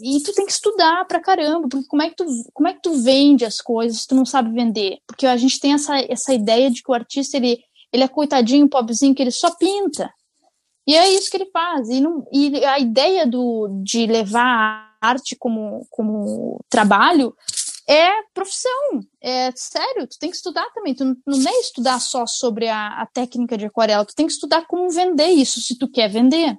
e tu tem que estudar pra caramba, porque como é que tu, como é que tu vende as coisas se tu não sabe vender? Porque a gente tem essa, essa ideia de que o artista, ele, ele é coitadinho, pobrezinho, que ele só pinta. E é isso que ele faz. E, não, e a ideia do, de levar a arte como, como trabalho é profissão. É sério, tu tem que estudar também. Tu não é estudar só sobre a, a técnica de aquarela, tu tem que estudar como vender isso, se tu quer vender.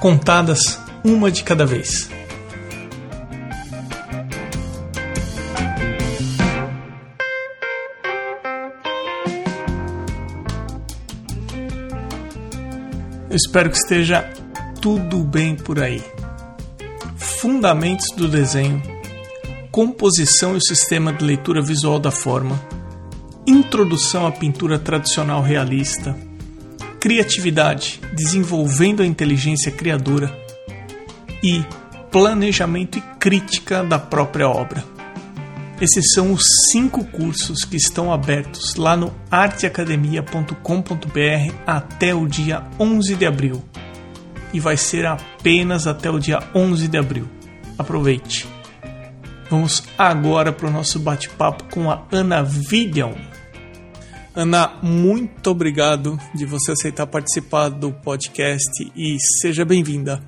contadas uma de cada vez. Eu espero que esteja tudo bem por aí. Fundamentos do desenho, composição e sistema de leitura visual da forma, introdução à pintura tradicional realista criatividade, desenvolvendo a inteligência criadora e planejamento e crítica da própria obra. Esses são os cinco cursos que estão abertos lá no arteacademia.com.br até o dia 11 de abril. E vai ser apenas até o dia 11 de abril. Aproveite! Vamos agora para o nosso bate-papo com a Ana Vidian. Ana, muito obrigado de você aceitar participar do podcast e seja bem-vinda.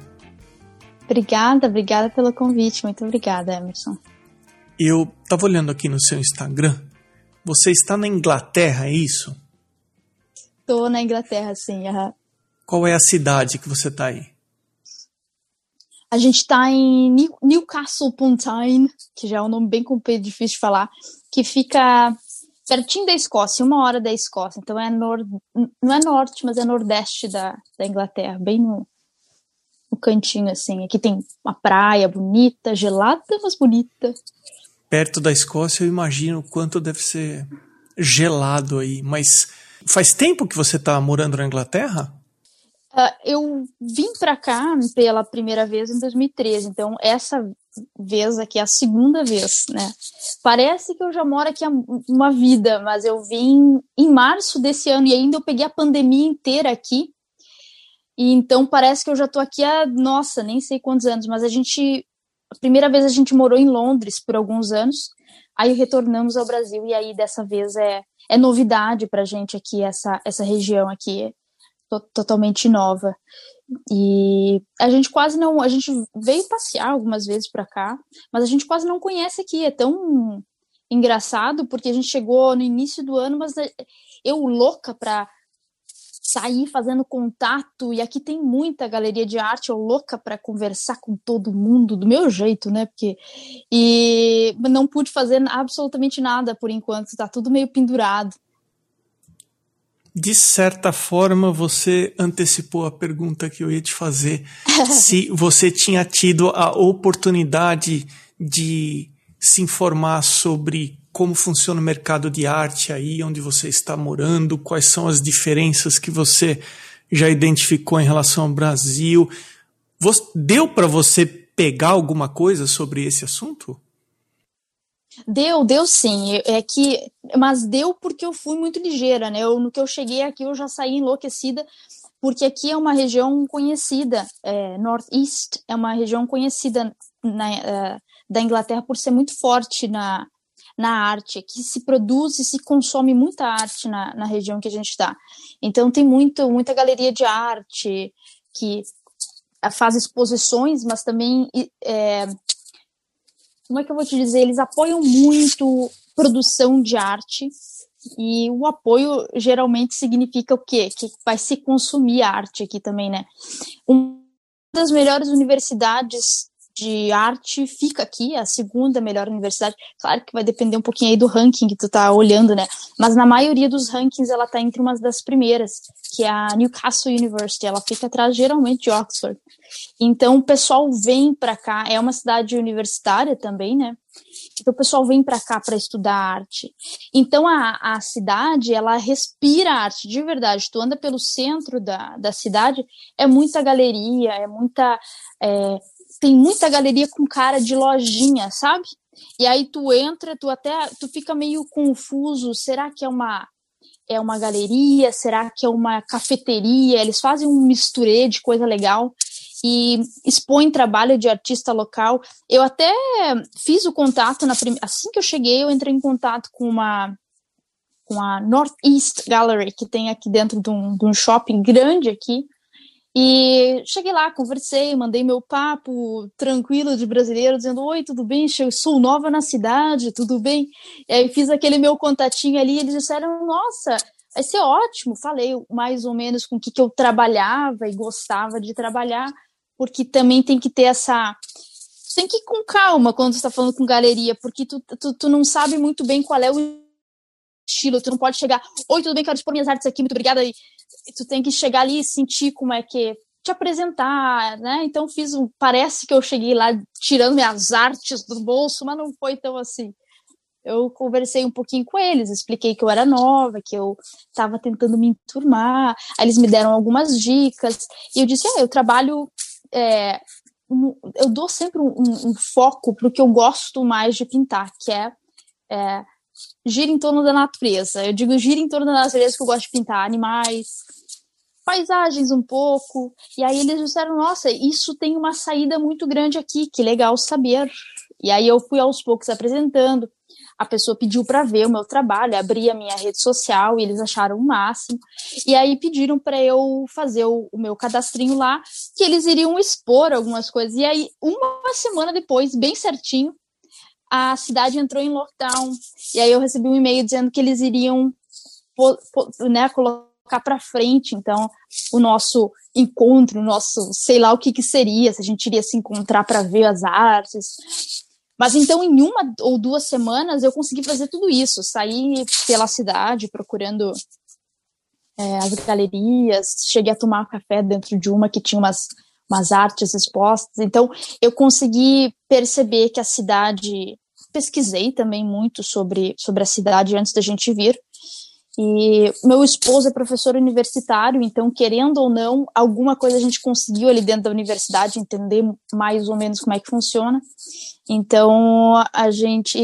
Obrigada, obrigada pelo convite. Muito obrigada, Emerson. Eu estava olhando aqui no seu Instagram. Você está na Inglaterra, é isso? Estou na Inglaterra, sim. Uhum. Qual é a cidade que você está aí? A gente está em Newcastle upon Tyne, que já é um nome bem difícil de falar, que fica pertinho da Escócia, uma hora da Escócia. Então é nor, não é norte, mas é nordeste da, da Inglaterra, bem no, no cantinho assim. Aqui tem uma praia bonita, gelada, mas bonita. Perto da Escócia, eu imagino quanto deve ser gelado aí. Mas faz tempo que você está morando na Inglaterra? Uh, eu vim para cá pela primeira vez em 2013, então essa vez aqui é a segunda vez, né? Parece que eu já moro aqui há uma vida, mas eu vim em março desse ano e ainda eu peguei a pandemia inteira aqui. E então parece que eu já tô aqui há, nossa, nem sei quantos anos, mas a gente a primeira vez a gente morou em Londres por alguns anos, aí retornamos ao Brasil e aí dessa vez é é novidade pra gente aqui essa essa região aqui totalmente nova. E a gente quase não, a gente veio passear algumas vezes para cá, mas a gente quase não conhece aqui. É tão engraçado porque a gente chegou no início do ano, mas é, eu louca para sair fazendo contato e aqui tem muita galeria de arte, eu louca para conversar com todo mundo do meu jeito, né? Porque e não pude fazer absolutamente nada por enquanto, está tudo meio pendurado de certa forma, você antecipou a pergunta que eu ia te fazer. se você tinha tido a oportunidade de se informar sobre como funciona o mercado de arte aí onde você está morando, quais são as diferenças que você já identificou em relação ao Brasil. Deu para você pegar alguma coisa sobre esse assunto? Deu, deu sim. É que, mas deu porque eu fui muito ligeira, né? Eu, no que eu cheguei aqui, eu já saí enlouquecida, porque aqui é uma região conhecida, é, Northeast é uma região conhecida na, uh, da Inglaterra por ser muito forte na, na arte, que se produz e se consome muita arte na, na região que a gente está. Então tem muito, muita galeria de arte que faz exposições, mas também é, como é que eu vou te dizer? Eles apoiam muito produção de arte e o apoio geralmente significa o quê? Que vai se consumir arte aqui também, né? Uma das melhores universidades de arte fica aqui, a segunda melhor universidade. Claro que vai depender um pouquinho aí do ranking que tu tá olhando, né? Mas na maioria dos rankings ela tá entre umas das primeiras, que é a Newcastle University. Ela fica atrás geralmente de Oxford. Então o pessoal vem para cá, é uma cidade universitária também, né? Então o pessoal vem para cá para estudar arte. Então a, a cidade, ela respira arte de verdade. Tu anda pelo centro da, da cidade, é muita galeria, é muita. É, tem muita galeria com cara de lojinha, sabe? E aí tu entra, tu até tu fica meio confuso. Será que é uma é uma galeria? Será que é uma cafeteria? Eles fazem um misturê de coisa legal e expõe trabalho de artista local. Eu até fiz o contato na prim... assim que eu cheguei, eu entrei em contato com uma com a Northeast Gallery que tem aqui dentro de um, de um shopping grande aqui. E cheguei lá, conversei, mandei meu papo tranquilo de brasileiro, dizendo: Oi, tudo bem? Eu sou nova na cidade, tudo bem? E aí fiz aquele meu contatinho ali, eles disseram: Nossa, vai ser ótimo. Falei mais ou menos com o que, que eu trabalhava e gostava de trabalhar porque também tem que ter essa. Tem que ir com calma quando você está falando com galeria, porque tu, tu, tu não sabe muito bem qual é o estilo, tu não pode chegar, oi, tudo bem, quero expor minhas artes aqui, muito obrigada. E tu tem que chegar ali e sentir como é que te apresentar, né? Então fiz um, parece que eu cheguei lá tirando minhas artes do bolso, mas não foi tão assim. Eu conversei um pouquinho com eles, expliquei que eu era nova, que eu estava tentando me enturmar. Aí eles me deram algumas dicas e eu disse: ah, eu trabalho é, eu dou sempre um, um, um foco para o que eu gosto mais de pintar, que é, é gira em torno da natureza. Eu digo gira em torno da natureza que eu gosto de pintar animais, paisagens um pouco. E aí eles disseram: Nossa, isso tem uma saída muito grande aqui, que legal saber. E aí eu fui aos poucos apresentando a pessoa pediu para ver o meu trabalho, abri a minha rede social e eles acharam o máximo. E aí pediram para eu fazer o, o, meu cadastrinho lá, que eles iriam expor algumas coisas. E aí, uma semana depois, bem certinho, a cidade entrou em lockdown. E aí eu recebi um e-mail dizendo que eles iriam né, colocar para frente, então, o nosso encontro, o nosso, sei lá o que que seria, se a gente iria se encontrar para ver as artes. Mas então, em uma ou duas semanas, eu consegui fazer tudo isso. Saí pela cidade procurando é, as galerias, cheguei a tomar café dentro de uma que tinha umas, umas artes expostas. Então, eu consegui perceber que a cidade. Pesquisei também muito sobre, sobre a cidade antes da gente vir. E meu esposo é professor universitário, então, querendo ou não, alguma coisa a gente conseguiu ali dentro da universidade entender mais ou menos como é que funciona. Então, a gente.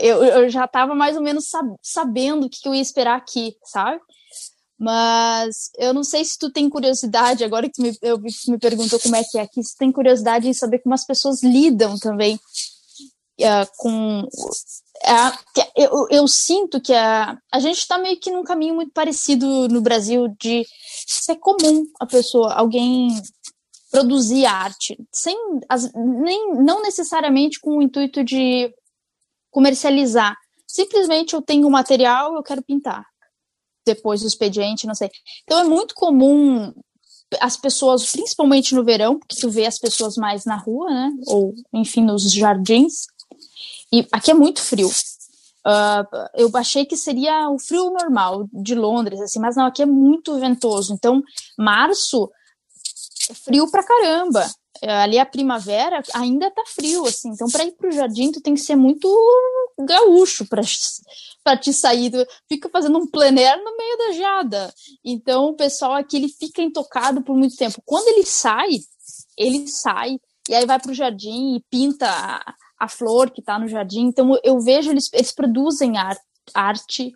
Eu, eu já estava mais ou menos sab sabendo o que eu ia esperar aqui, sabe? Mas eu não sei se tu tem curiosidade, agora que tu me, eu, me perguntou como é que é aqui, se tu tem curiosidade em saber como as pessoas lidam também uh, com é, eu, eu, sinto que a, a gente está meio que num caminho muito parecido no Brasil de ser comum a pessoa, alguém produzir arte, sem as, nem, não necessariamente com o intuito de comercializar. Simplesmente eu tenho um material, eu quero pintar. Depois do expediente, não sei. Então é muito comum as pessoas, principalmente no verão, porque tu vê as pessoas mais na rua, né? Ou, enfim, nos jardins, e aqui é muito frio. Uh, eu achei que seria o frio normal de Londres, assim, mas não, aqui é muito ventoso. Então, março é frio pra caramba. Ali a primavera ainda tá frio, assim. Então, para ir pro jardim, tu tem que ser muito gaúcho para para te sair. Tu fica fazendo um plener no meio da geada. Então, o pessoal aqui ele fica intocado por muito tempo. Quando ele sai, ele sai e aí vai pro jardim e pinta a flor que está no jardim. Então eu vejo eles, eles produzem arte, arte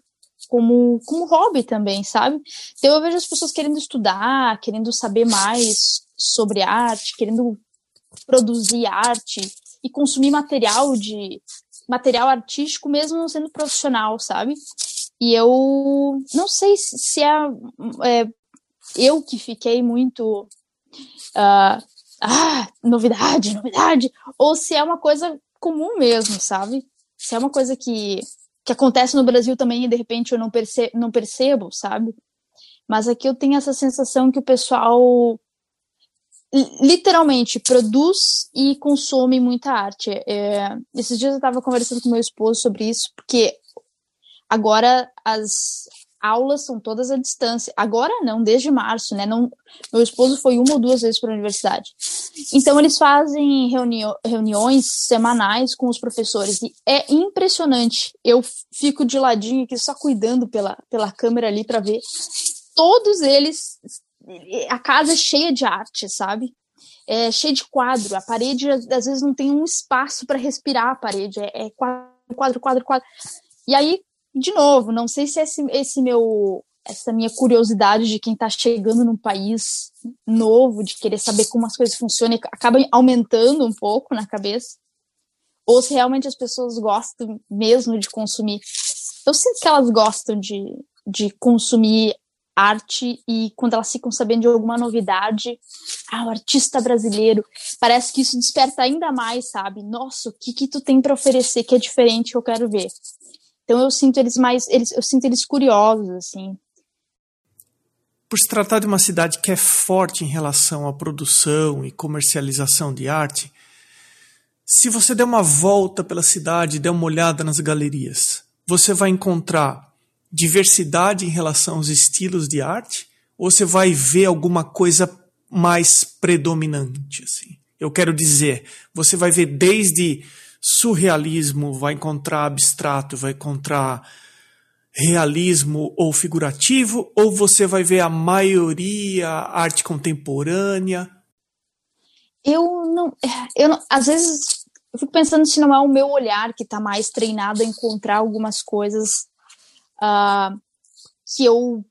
como, como hobby também, sabe? Então eu vejo as pessoas querendo estudar, querendo saber mais sobre arte, querendo produzir arte e consumir material de material artístico mesmo não sendo profissional, sabe? E eu não sei se é, é eu que fiquei muito uh, ah, novidade, novidade, ou se é uma coisa comum mesmo, sabe? Se é uma coisa que, que acontece no Brasil também e de repente eu não, perce não percebo, sabe? Mas aqui eu tenho essa sensação que o pessoal literalmente produz e consome muita arte. É, esses dias eu estava conversando com meu esposo sobre isso, porque agora as aulas são todas à distância. Agora não, desde março, né? Não, meu esposo foi uma ou duas vezes para a universidade. Então eles fazem reuni reuniões semanais com os professores e é impressionante. Eu fico de ladinho aqui só cuidando pela, pela câmera ali para ver. Todos eles, a casa é cheia de arte, sabe? É cheia de quadro. A parede às vezes não tem um espaço para respirar a parede. É, é quadro, quadro, quadro, quadro. E aí de novo, não sei se esse, esse meu essa minha curiosidade de quem está chegando num país novo, de querer saber como as coisas funcionam, acaba aumentando um pouco na cabeça, ou se realmente as pessoas gostam mesmo de consumir. Eu sinto que elas gostam de, de consumir arte e quando elas ficam sabendo de alguma novidade, ah, o artista brasileiro, parece que isso desperta ainda mais, sabe? Nossa, o que que tu tem para oferecer que é diferente que eu quero ver. Então eu sinto eles mais, eles, eu sinto eles curiosos, assim. Por se tratar de uma cidade que é forte em relação à produção e comercialização de arte, se você der uma volta pela cidade der uma olhada nas galerias, você vai encontrar diversidade em relação aos estilos de arte ou você vai ver alguma coisa mais predominante assim? Eu quero dizer, você vai ver desde surrealismo, vai encontrar abstrato, vai encontrar realismo ou figurativo, ou você vai ver a maioria arte contemporânea? Eu não, eu não, às vezes eu fico pensando se não é o meu olhar que está mais treinado a encontrar algumas coisas uh, que eu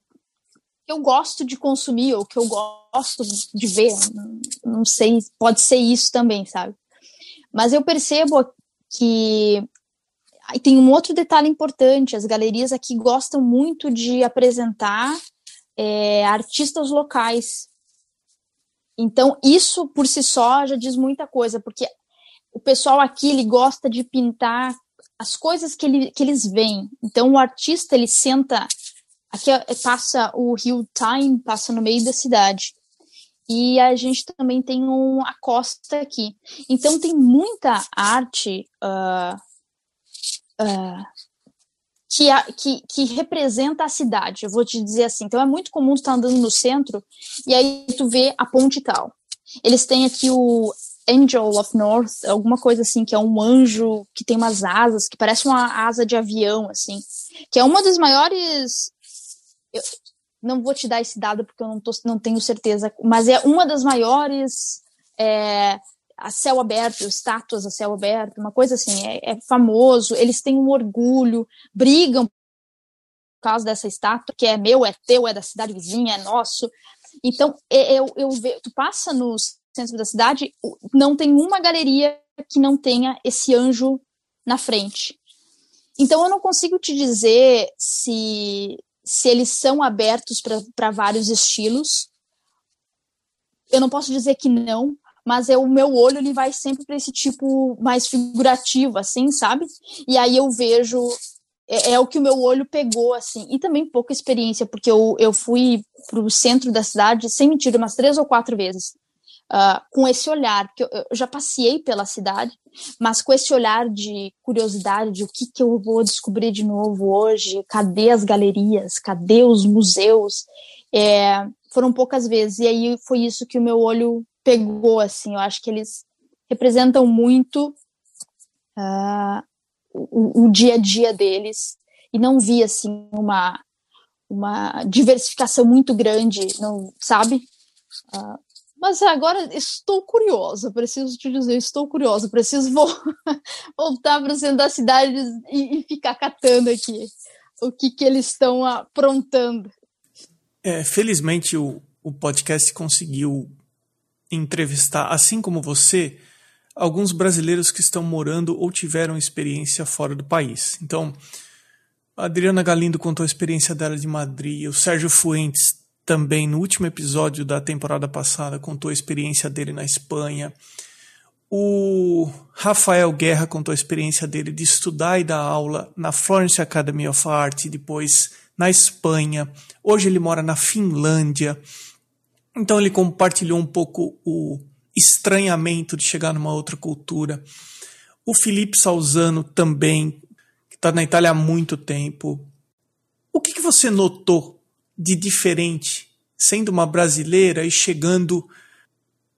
eu gosto de consumir ou que eu gosto de ver. Não sei, pode ser isso também, sabe? Mas eu percebo que e tem um outro detalhe importante: as galerias aqui gostam muito de apresentar é, artistas locais. Então, isso por si só já diz muita coisa, porque o pessoal aqui ele gosta de pintar as coisas que, ele, que eles veem. Então, o artista ele senta. Aqui passa o rio Tyne, passa no meio da cidade e a gente também tem um, a costa aqui. Então tem muita arte uh, uh, que, a, que, que, representa a cidade, eu vou te dizer assim. Então é muito comum tu estar andando no centro e aí tu vê a ponte tal. Eles têm aqui o Angel of North, alguma coisa assim, que é um anjo que tem umas asas, que parece uma asa de avião, assim, que é uma das maiores. Eu, não vou te dar esse dado porque eu não, tô, não tenho certeza, mas é uma das maiores é, a céu aberto, estátuas a céu aberto, uma coisa assim, é, é, famoso, eles têm um orgulho, brigam por causa dessa estátua, que é meu, é teu, é da cidade vizinha, é nosso. Então, eu, eu, eu tu passa no centro da cidade, não tem uma galeria que não tenha esse anjo na frente. Então, eu não consigo te dizer se se eles são abertos para vários estilos. Eu não posso dizer que não, mas é o meu olho ele vai sempre para esse tipo mais figurativo, assim, sabe? E aí eu vejo é, é, o que o meu olho pegou, assim, e também pouca experiência, porque eu, eu fui para o centro da cidade, sem mentira, umas três ou quatro vezes uh, com esse olhar, porque eu, eu, já passei pela cidade, mas com esse olhar de curiosidade de o que, que eu vou descobrir de novo hoje, cadê as galerias, cadê os museus, é, foram poucas vezes, e aí foi isso que o meu olho pegou, assim, eu acho que eles representam muito uh, o, o dia a dia deles, e não vi, assim, uma uma diversificação muito grande, não sabe? Uh, mas agora estou curiosa, preciso te dizer, estou curiosa, preciso vo voltar para o centro da cidade e, e, ficar catando aqui o que, que eles estão aprontando. É, felizmente o, o podcast conseguiu entrevistar, assim como você, alguns brasileiros que estão morando ou tiveram experiência fora do país. Então, a Adriana Galindo contou a experiência dela de Madrid, o Sérgio Fuentes também no último episódio da temporada passada contou a experiência dele na Espanha. O Rafael Guerra contou a experiência dele de estudar e dar aula na Florence Academy of Art, depois na Espanha. Hoje ele mora na Finlândia. Então ele compartilhou um pouco o estranhamento de chegar numa outra cultura. O Felipe Salzano também, que está na Itália há muito tempo. O que, que você notou de diferente sendo uma brasileira e chegando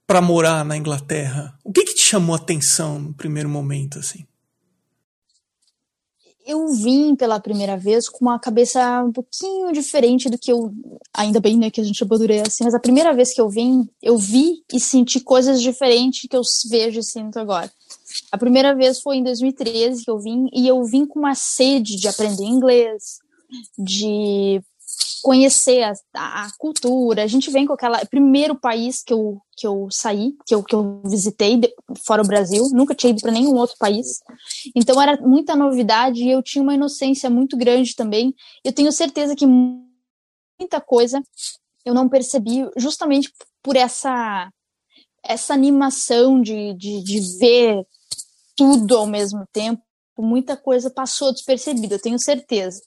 para morar na Inglaterra? O que, que te chamou a atenção no primeiro momento, assim? Eu vim pela primeira vez com uma cabeça um pouquinho diferente do que eu. Ainda bem, né, que a gente assim, mas a primeira vez que eu vim, eu vi e senti coisas diferentes que eu vejo e sinto agora. A primeira vez foi em 2013 que eu vim, e eu vim com uma sede de aprender inglês, de conhecer a, a, cultura. A gente vem com aquela primeiro país que eu que eu saí, que eu, que eu visitei fora o Brasil, nunca tinha ido para nenhum outro país. Então era muita novidade e eu tinha uma inocência muito grande também. Eu tenho certeza que muita coisa eu não percebi justamente por essa essa animação de, de, de ver tudo ao mesmo tempo. Muita coisa passou despercebida, eu tenho certeza.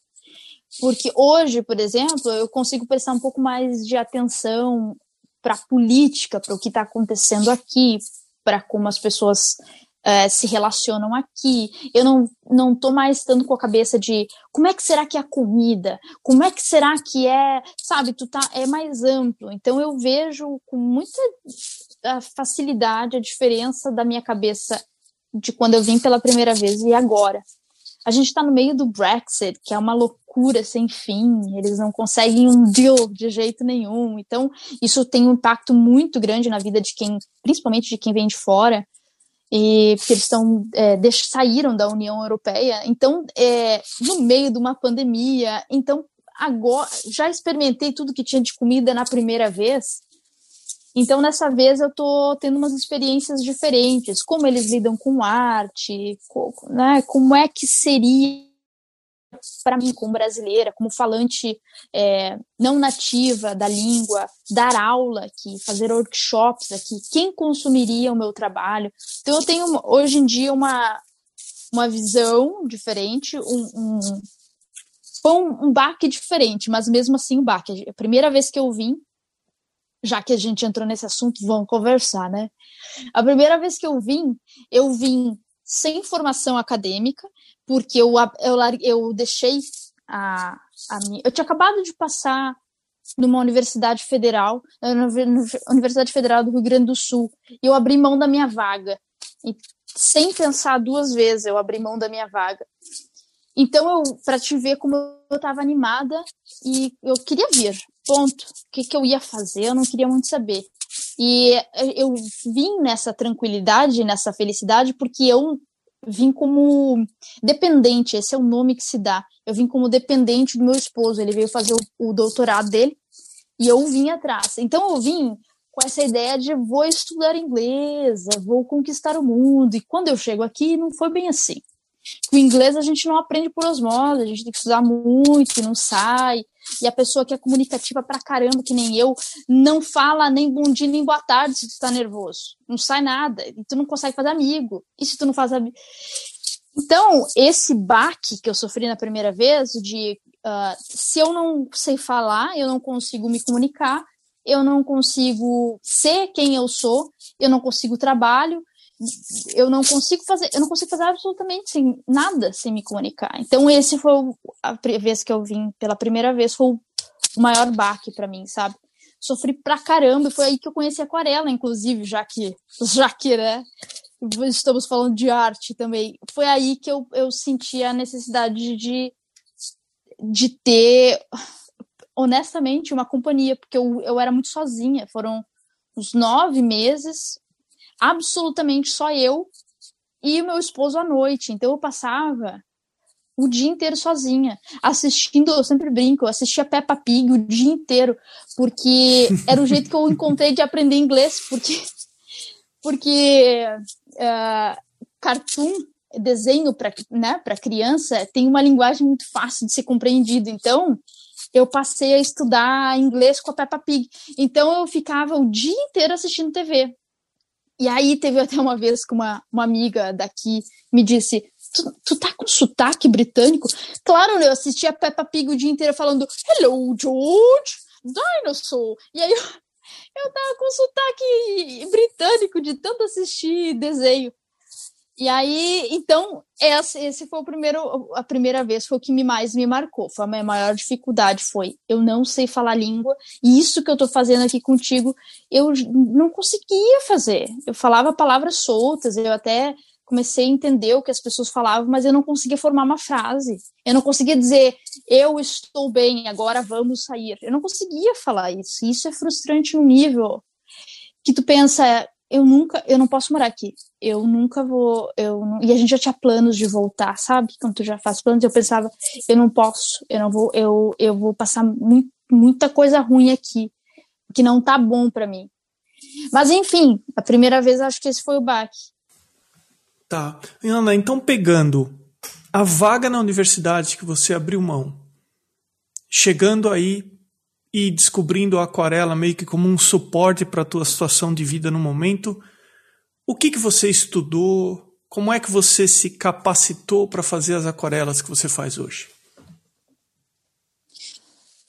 Porque hoje, por exemplo, eu consigo prestar um pouco mais de atenção para a política, para o que está acontecendo aqui, para como as pessoas é, se relacionam aqui. Eu não não tô mais tanto com a cabeça de como é que será que é a comida, como é que será que é, sabe? Tu tá é mais amplo. Então eu vejo com muita facilidade a diferença da minha cabeça de quando eu vim pela primeira vez e agora. A gente está no meio do Brexit, que é uma loucura sem fim, eles não conseguem um deal de jeito nenhum. Então, isso tem um impacto muito grande na vida de quem, principalmente de quem vem de fora, e porque eles estão é, saíram da União Europeia. Então, é, no meio de uma pandemia, então agora já experimentei tudo que tinha de comida na primeira vez. Então, nessa vez, eu estou tendo umas experiências diferentes, como eles lidam com arte, né, como é que seria para mim, como brasileira, como falante é, não nativa da língua, dar aula aqui, fazer workshops aqui, quem consumiria o meu trabalho? Então, eu tenho hoje em dia uma, uma visão diferente, um, um, um, baque diferente, mas mesmo assim um baque. A primeira vez que eu vim, já que a gente entrou nesse assunto, vamos conversar, né? A primeira vez que eu vim, eu vim sem formação acadêmica, porque eu, eu, eu deixei a, a minha. Eu tinha acabado de passar numa universidade federal, na Universidade Federal do Rio Grande do Sul, e eu abri mão da minha vaga. E sem pensar duas vezes, eu abri mão da minha vaga. Então, para te ver como eu estava animada e eu queria vir, ponto. O que, que eu ia fazer, eu não queria muito saber. E eu vim nessa tranquilidade, nessa felicidade, porque eu vim como dependente, esse é o nome que se dá. Eu vim como dependente do meu esposo, ele veio fazer o, o doutorado dele e eu vim atrás. Então, eu vim com essa ideia de vou estudar inglês, vou conquistar o mundo. E quando eu chego aqui, não foi bem assim. O inglês a gente não aprende por osmose, a gente tem que estudar muito e não sai. E a pessoa que é comunicativa pra caramba, que nem eu, não fala nem bom dia nem boa tarde se tu tá nervoso. Não sai nada. E tu não consegue fazer amigo. E se tu não faz amigo. Então, esse baque que eu sofri na primeira vez, de uh, se eu não sei falar, eu não consigo me comunicar, eu não consigo ser quem eu sou, eu não consigo trabalho, eu não consigo fazer, eu não consigo fazer absolutamente sem, nada sem me comunicar. Então esse foi a vez que eu vim pela primeira vez foi o maior baque para mim, sabe? Sofri pra caramba, foi aí que eu conheci aquarela, inclusive, já que já que, né, estamos falando de arte também. Foi aí que eu, eu senti a necessidade de de ter honestamente uma companhia, porque eu, eu era muito sozinha, foram uns nove meses absolutamente só eu e o meu esposo à noite. Então eu passava o dia inteiro sozinha, assistindo, eu sempre brinco, eu assistia Peppa Pig o dia inteiro, porque era o jeito que eu encontrei de aprender inglês, porque porque uh, cartoon, desenho para né, criança, tem uma linguagem muito fácil de ser compreendido. Então, eu passei a estudar inglês com a Peppa Pig. Então, eu ficava o dia inteiro assistindo TV. E aí teve até uma vez que uma, uma amiga daqui me disse: tu, tu tá com sotaque britânico? Claro? Eu assisti a Peppa Pig o dia inteiro falando Hello, George, Dinosaur. E aí eu, Eu tava com sotaque britânico de tanto assistir desenho. E aí, então, esse, foi o primeiro, a primeira vez, foi o que me mais me marcou. Foi a minha maior dificuldade, foi eu não sei falar língua, e isso que eu tô fazendo aqui contigo, eu não conseguia fazer. Eu falava palavras soltas, eu até comecei a entender o que as pessoas falavam, mas eu não conseguia formar uma frase. Eu não conseguia dizer, eu estou bem, agora vamos sair. Eu não conseguia falar isso. Isso é frustrante no nível que tu pensa, eu nunca, eu não posso morar aqui. Eu nunca vou, eu não, e a gente já tinha planos de voltar, sabe? Quando tu já faz planos, eu pensava, eu não posso, eu não vou, eu, eu vou passar muita coisa ruim aqui, que não tá bom para mim. Mas enfim, a primeira vez acho que esse foi o baque. Tá. Ana, então pegando a vaga na universidade que você abriu mão, chegando aí e descobrindo a aquarela meio que como um suporte para a tua situação de vida no momento, o que, que você estudou? Como é que você se capacitou para fazer as aquarelas que você faz hoje?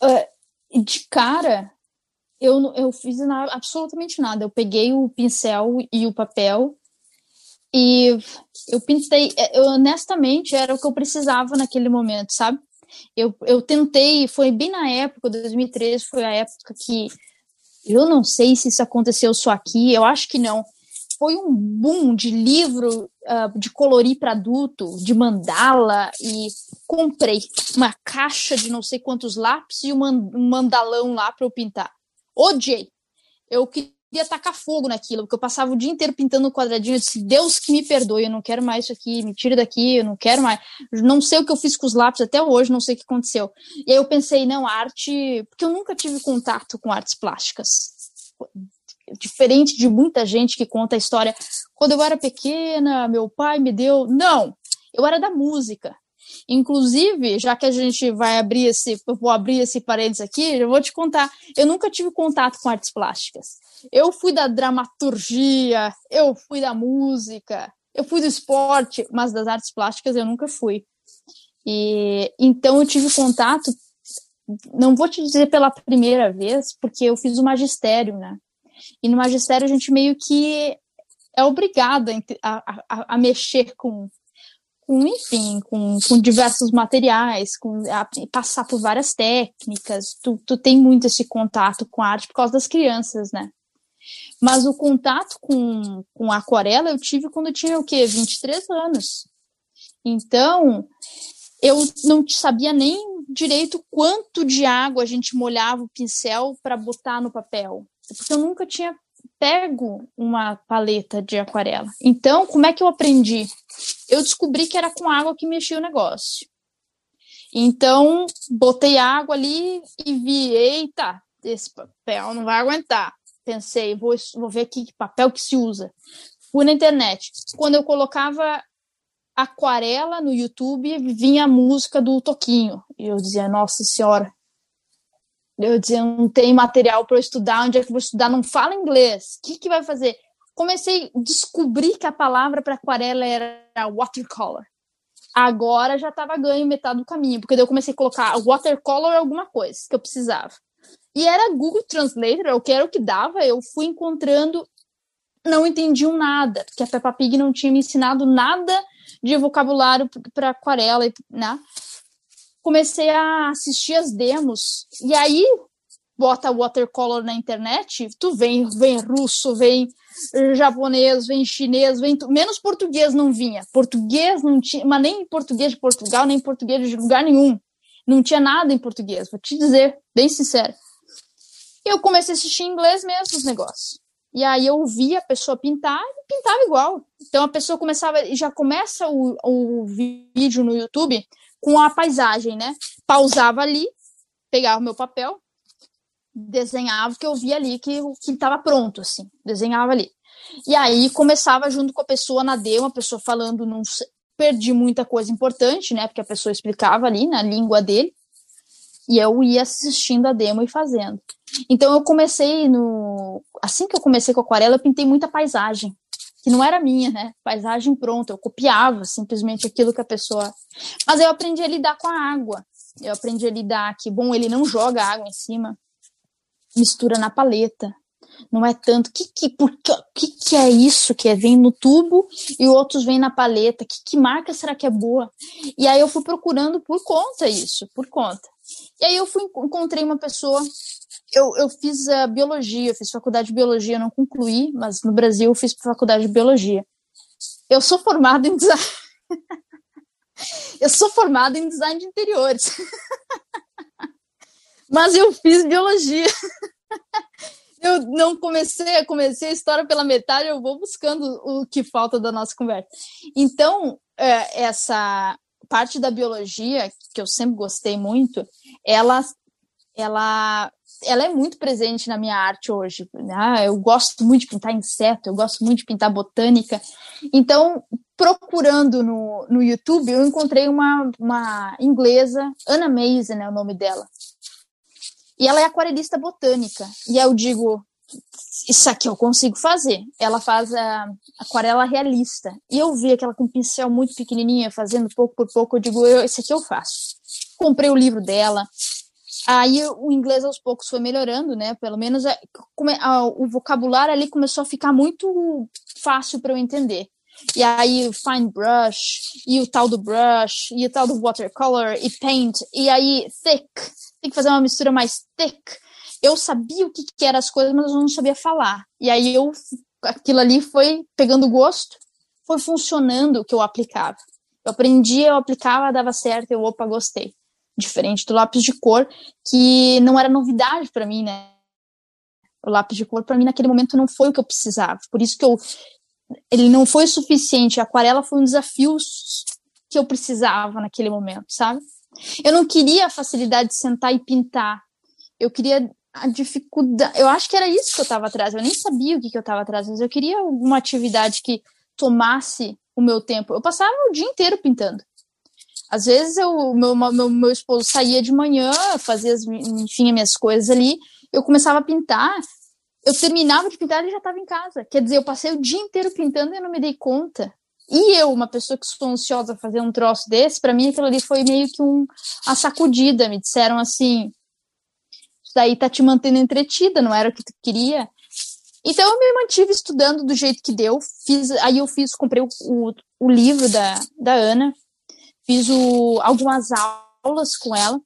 Uh, de cara, eu, eu fiz nada, absolutamente nada. Eu peguei o pincel e o papel e eu pintei. Eu, honestamente, era o que eu precisava naquele momento, sabe? Eu, eu tentei, foi bem na época, 2013 foi a época que eu não sei se isso aconteceu só aqui, eu acho que não. Foi um boom de livro uh, de colorir para adulto, de mandala, e comprei uma caixa de não sei quantos lápis e um mandalão lá para eu pintar. Odiei. Eu queria queria tacar fogo naquilo, porque eu passava o dia inteiro pintando quadradinho. Eu disse, Deus que me perdoe, eu não quero mais isso aqui, me tire daqui, eu não quero mais. Não sei o que eu fiz com os lápis até hoje, não sei o que aconteceu. E aí eu pensei, não, arte. Porque eu nunca tive contato com artes plásticas. Diferente de muita gente que conta a história. Quando eu era pequena, meu pai me deu. Não! Eu era da música. Inclusive, já que a gente vai abrir esse, vou abrir esse parênteses aqui, eu vou te contar. Eu nunca tive contato com artes plásticas. Eu fui da dramaturgia, eu fui da música, eu fui do esporte, mas das artes plásticas eu nunca fui. E então eu tive contato, não vou te dizer pela primeira vez, porque eu fiz o magistério, né? E no magistério a gente meio que é obrigada a, a, a mexer com com, enfim, com, com diversos materiais, com a, passar por várias técnicas. Tu, tu tem muito esse contato com a arte por causa das crianças, né? Mas o contato com, com a aquarela eu tive quando eu tinha o quê? 23 anos. Então, eu não sabia nem direito quanto de água a gente molhava o pincel para botar no papel. Porque eu nunca tinha pego uma paleta de aquarela. Então, como é que eu aprendi? Eu descobri que era com água que mexia o negócio. Então, botei água ali e vi, eita, esse papel não vai aguentar. Pensei, vou, vou ver que papel que se usa. Fui na internet. Quando eu colocava aquarela no YouTube, vinha a música do Toquinho. E eu dizia, nossa senhora, eu dizia, não tem material para eu estudar, onde é que eu vou estudar? Não fala inglês. O que, que vai fazer? Comecei a descobrir que a palavra para aquarela era watercolor. Agora já estava ganho metade do caminho, porque daí eu comecei a colocar watercolor alguma coisa que eu precisava. E era Google Translator, o que era o que dava, eu fui encontrando, não entendiam nada, porque a Peppa Pig não tinha me ensinado nada de vocabulário para aquarela, né? Comecei a assistir as demos. E aí, bota watercolor na internet, tu vem, vem russo, vem japonês, vem chinês, vem menos português não vinha. Português não tinha, mas nem português de Portugal, nem português de lugar nenhum. Não tinha nada em português, vou te dizer, bem sincero. Eu comecei a assistir em inglês mesmo os negócios. E aí eu via a pessoa pintar e pintava igual. Então a pessoa começava, já começa o, o vídeo no YouTube com a paisagem, né? Pausava ali, pegava o meu papel, desenhava o que eu via ali que que estava pronto, assim, desenhava ali. E aí começava junto com a pessoa na demo, a pessoa falando, não perdi muita coisa importante, né? Porque a pessoa explicava ali na língua dele. E eu ia assistindo a demo e fazendo. Então eu comecei no. Assim que eu comecei com aquarela, eu pintei muita paisagem que não era minha, né? Paisagem pronta, eu copiava simplesmente aquilo que a pessoa. Mas eu aprendi a lidar com a água. Eu aprendi a lidar que, bom, ele não joga água em cima, mistura na paleta. não é tanto. Que que, por, que, que é isso que é, vem no tubo e outros vêm na paleta? Que, que marca será que é boa? E aí eu fui procurando por conta isso, por conta. E aí eu fui encontrei uma pessoa. Eu, eu fiz a biologia, fiz faculdade de biologia, não concluí, mas no Brasil eu fiz faculdade de biologia. Eu sou formada em design. eu sou formada em design de interiores. mas eu fiz biologia. eu não comecei, comecei a história pela metade, eu vou buscando o que falta da nossa conversa. Então, é, essa parte da biologia, que eu sempre gostei muito, ela, ela, ela é muito presente na minha arte hoje. Né? Eu gosto muito de pintar inseto, eu gosto muito de pintar botânica. Então, procurando no, no YouTube, eu encontrei uma, uma inglesa, Anna Mason é o nome dela. E ela é aquarelista botânica. E eu digo, isso aqui eu consigo fazer. Ela faz a aquarela realista. E eu vi aquela com um pincel muito pequenininha, fazendo pouco por pouco. Eu digo, esse aqui eu faço. Comprei o livro dela. Aí o inglês aos poucos foi melhorando, né? Pelo menos a, a, o vocabulário ali começou a ficar muito fácil para eu entender. E aí o fine brush, e o tal do brush, e o tal do watercolor, e paint, e aí thick, tem que fazer uma mistura mais thick. Eu sabia o que, que eram as coisas, mas eu não sabia falar. E aí eu, aquilo ali foi pegando gosto, foi funcionando o que eu aplicava. Eu aprendia, eu aplicava, dava certo, eu, opa, gostei. Diferente do lápis de cor, que não era novidade para mim, né? O lápis de cor, para mim, naquele momento, não foi o que eu precisava. Por isso que eu. Ele não foi suficiente. A aquarela foi um desafio que eu precisava naquele momento, sabe? Eu não queria a facilidade de sentar e pintar. Eu queria a dificuldade. Eu acho que era isso que eu estava atrás. Eu nem sabia o que, que eu estava atrás, mas eu queria alguma atividade que tomasse o meu tempo. Eu passava o dia inteiro pintando. Às vezes eu, meu, meu, meu esposo saía de manhã, fazia as, enfim, as minhas coisas ali, eu começava a pintar, eu terminava de pintar e já estava em casa. Quer dizer, eu passei o dia inteiro pintando e não me dei conta. E eu, uma pessoa que sou ansiosa a fazer um troço desse, para mim aquilo ali foi meio que um, a sacudida. Me disseram assim: isso daí tá te mantendo entretida, não era o que tu queria. Então eu me mantive estudando do jeito que deu. Fiz, aí eu fiz, comprei o, o, o livro da, da Ana, fiz o, algumas aulas com ela.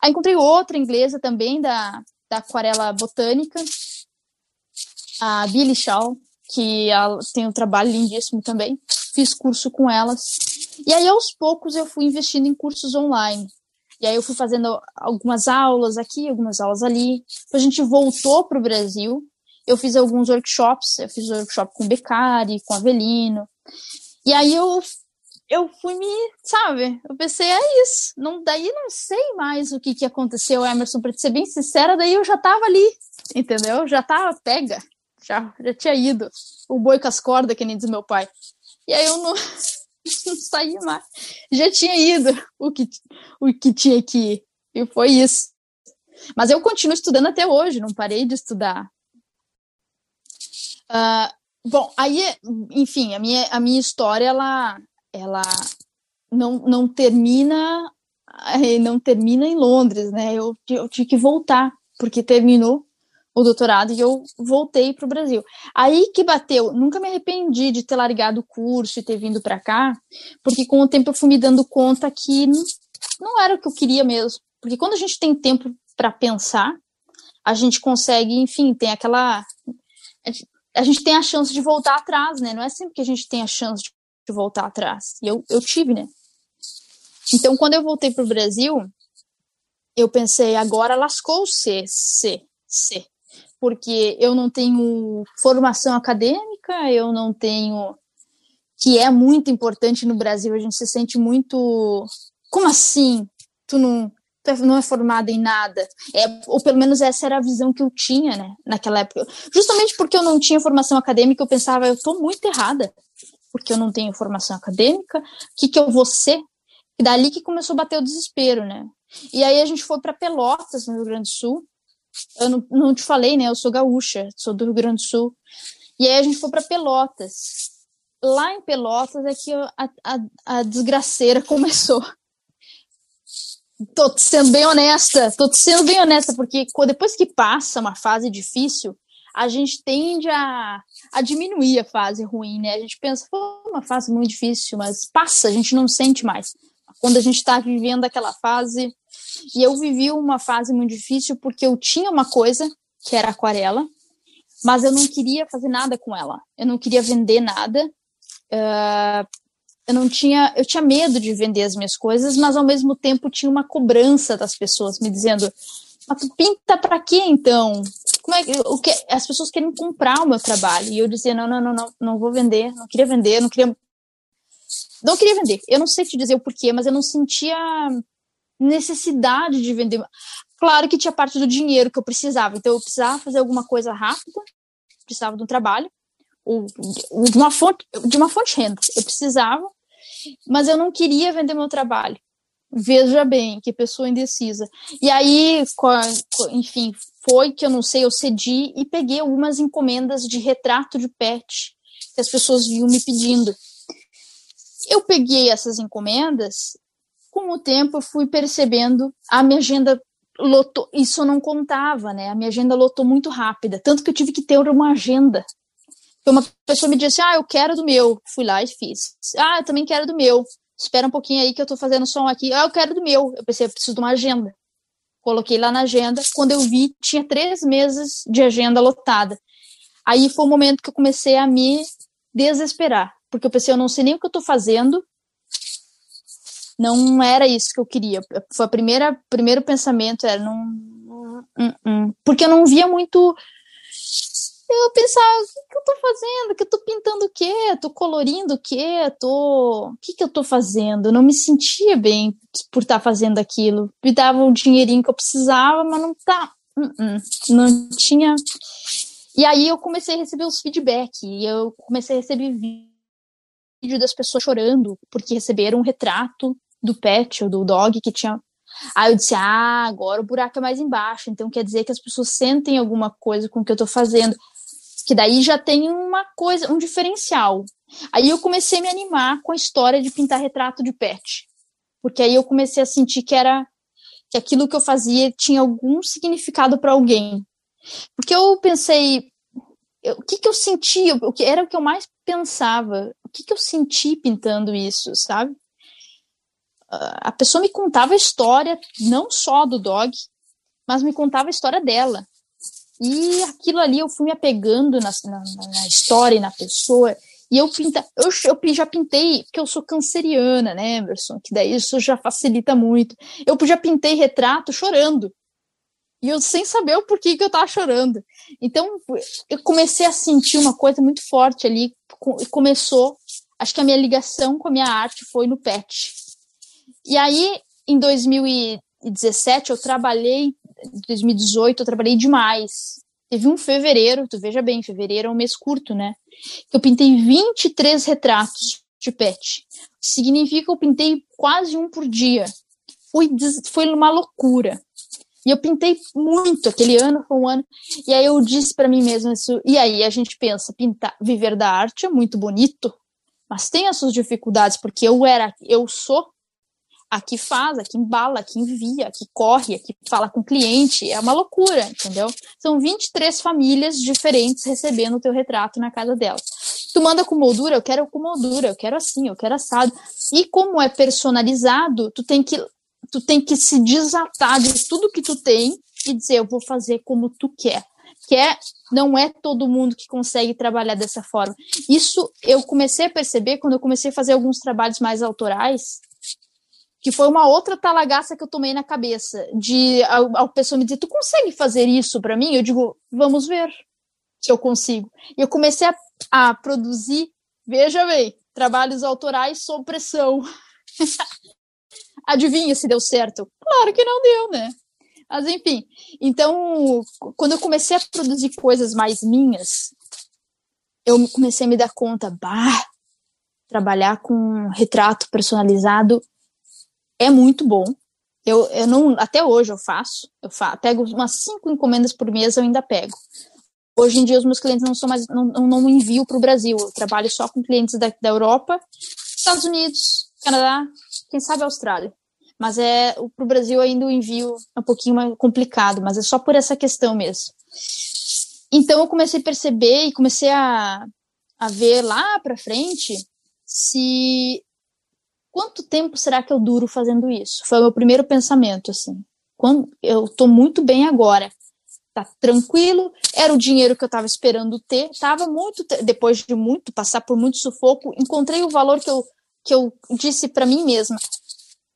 Aí encontrei outra inglesa também da, da aquarela botânica, a Billy Shaw, que ela tem um trabalho lindíssimo também fiz curso com elas. E aí, aos poucos, eu fui investindo em cursos online. E aí, eu fui fazendo algumas aulas aqui, algumas aulas ali. a gente voltou para o Brasil. Eu fiz alguns workshops. Eu fiz workshop com Beccari, com Avelino. E aí, eu, eu fui me, sabe? Eu pensei, é isso. Não, daí, não sei mais o que, que aconteceu, Emerson. Para ser bem sincera, daí eu já tava ali, entendeu? Já tava pega. Já, já tinha ido. O boi com as cordas, que nem diz meu pai. E aí eu não, não saía mais. Já tinha ido o que, o que tinha que ir. E foi isso. Mas eu continuo estudando até hoje, não parei de estudar. Uh, bom, aí, enfim, a minha, a minha história, ela, ela não, não termina não termina em Londres, né? Eu, eu tive que voltar, porque terminou o doutorado e eu voltei para o Brasil. Aí que bateu, nunca me arrependi de ter largado o curso e ter vindo para cá, porque com o tempo eu fui me dando conta que não, não era o que eu queria mesmo. Porque quando a gente tem tempo para pensar, a gente consegue, enfim, tem aquela. A gente tem a chance de voltar atrás, né? Não é sempre que a gente tem a chance de voltar atrás. E eu, eu tive, né? Então, quando eu voltei para o Brasil, eu pensei, agora lascou-se, se, se porque eu não tenho formação acadêmica, eu não tenho. que é muito importante no Brasil, a gente se sente muito. Como assim? Tu não, tu é, não é formada em nada? É, ou pelo menos essa era a visão que eu tinha, né, naquela época. Justamente porque eu não tinha formação acadêmica, eu pensava, eu estou muito errada, porque eu não tenho formação acadêmica, o que, que eu vou ser? E dali que começou a bater o desespero, né? E aí a gente foi para Pelotas, no Rio Grande do Sul, eu não, não te falei, né? Eu sou gaúcha, sou do Rio Grande do Sul. E aí a gente foi para Pelotas. Lá em Pelotas é que a, a, a desgraceira começou. Tô sendo bem honesta, tô sendo bem honesta, porque depois que passa uma fase difícil, a gente tende a, a diminuir a fase ruim, né? A gente pensa, pô, uma fase muito difícil, mas passa, a gente não sente mais. Quando a gente está vivendo aquela fase. E eu vivi uma fase muito difícil porque eu tinha uma coisa, que era aquarela, mas eu não queria fazer nada com ela. Eu não queria vender nada. Uh, eu não tinha, eu tinha medo de vender as minhas coisas, mas ao mesmo tempo tinha uma cobrança das pessoas me dizendo: mas tu pinta para quê então? Como é o que as pessoas querem comprar o meu trabalho e eu dizia não, não, não, não, não vou vender, não queria vender, não queria não queria vender. Eu não sei te dizer o porquê, mas eu não sentia necessidade de vender. Claro que tinha parte do dinheiro que eu precisava, então eu precisava fazer alguma coisa rápida, precisava de um trabalho, ou de uma fonte, de uma fonte de renda. Eu precisava, mas eu não queria vender meu trabalho. Veja bem, que pessoa indecisa. E aí, enfim, foi que eu não sei, eu cedi e peguei algumas encomendas de retrato de pet que as pessoas vinham me pedindo. Eu peguei essas encomendas, com o tempo eu fui percebendo a minha agenda lotou, isso eu não contava, né? A minha agenda lotou muito rápida, tanto que eu tive que ter uma agenda. Uma pessoa me disse: "Ah, eu quero do meu". Fui lá e fiz. "Ah, eu também quero do meu" espera um pouquinho aí que eu tô fazendo som aqui. Ah, eu quero do meu. Eu pensei, eu preciso de uma agenda. Coloquei lá na agenda. Quando eu vi, tinha três meses de agenda lotada. Aí foi o momento que eu comecei a me desesperar. Porque eu pensei, eu não sei nem o que eu tô fazendo. Não era isso que eu queria. Foi a primeira primeiro pensamento era não porque eu não via muito eu pensava, o que, que eu tô fazendo? Que eu tô pintando o quê? Tô colorindo o quê? Tô... O que, que eu tô fazendo? Eu não me sentia bem por estar tá fazendo aquilo. Me dava o dinheirinho que eu precisava, mas não tá. Uh -uh. Não tinha. E aí eu comecei a receber os feedbacks. E eu comecei a receber vídeo das pessoas chorando porque receberam um retrato do pet ou do dog que tinha Aí eu disse: ah, agora o buraco é mais embaixo, então quer dizer que as pessoas sentem alguma coisa com o que eu tô fazendo que daí já tem uma coisa, um diferencial. Aí eu comecei a me animar com a história de pintar retrato de pet, porque aí eu comecei a sentir que era que aquilo que eu fazia tinha algum significado para alguém. Porque eu pensei, eu, o que que eu sentia, o que era o que eu mais pensava, o que que eu senti pintando isso, sabe? A pessoa me contava a história não só do dog, mas me contava a história dela. E aquilo ali eu fui me apegando na, na, na história e na pessoa. E eu pinta, eu, eu já pintei, porque eu sou canceriana, né, Emerson? Que daí isso já facilita muito. Eu já pintei retrato chorando. E eu sem saber o porquê que eu tava chorando. Então, eu comecei a sentir uma coisa muito forte ali. Começou, acho que a minha ligação com a minha arte foi no pet. E aí, em 2017, eu trabalhei 2018 eu trabalhei demais. Teve um fevereiro, tu veja bem, fevereiro é um mês curto, né? Eu pintei 23 retratos de pet. Significa que eu pintei quase um por dia. Foi, foi uma loucura. E eu pintei muito, aquele ano foi um ano. E aí eu disse para mim mesma isso. E aí a gente pensa, pintar, viver da arte é muito bonito, mas tem as suas dificuldades, porque eu era, eu sou aqui faz, aqui embala, aqui envia, aqui corre, aqui fala com o cliente, é uma loucura, entendeu? São 23 famílias diferentes recebendo o teu retrato na casa delas. Tu manda com moldura, eu quero com moldura, eu quero assim, eu quero assado. E como é personalizado, tu tem que tu tem que se desatar de tudo que tu tem e dizer eu vou fazer como tu quer. Que é, não é todo mundo que consegue trabalhar dessa forma. Isso eu comecei a perceber quando eu comecei a fazer alguns trabalhos mais autorais, que foi uma outra talagaça que eu tomei na cabeça, de a, a pessoa me dizer, tu consegue fazer isso para mim? Eu digo, vamos ver se eu consigo. E eu comecei a, a produzir, veja bem, trabalhos autorais sob pressão. Adivinha se deu certo? Claro que não deu, né? Mas enfim, então, quando eu comecei a produzir coisas mais minhas, eu comecei a me dar conta, bah, trabalhar com retrato personalizado é muito bom. Eu, eu não, até hoje eu faço, eu fa pego umas cinco encomendas por mês, eu ainda pego. Hoje em dia os meus clientes não são mais, não, não envio para o Brasil, eu trabalho só com clientes da, da Europa, Estados Unidos, Canadá, quem sabe Austrália. Mas é para o Brasil ainda o envio é um pouquinho mais complicado, mas é só por essa questão mesmo. então eu comecei a perceber e comecei a, a ver lá para frente se quanto tempo será que eu duro fazendo isso? Foi o meu primeiro pensamento, assim. Quando eu tô muito bem agora, tá tranquilo, era o dinheiro que eu estava esperando ter, tava muito depois de muito passar por muito sufoco, encontrei o valor que eu que eu disse para mim mesma.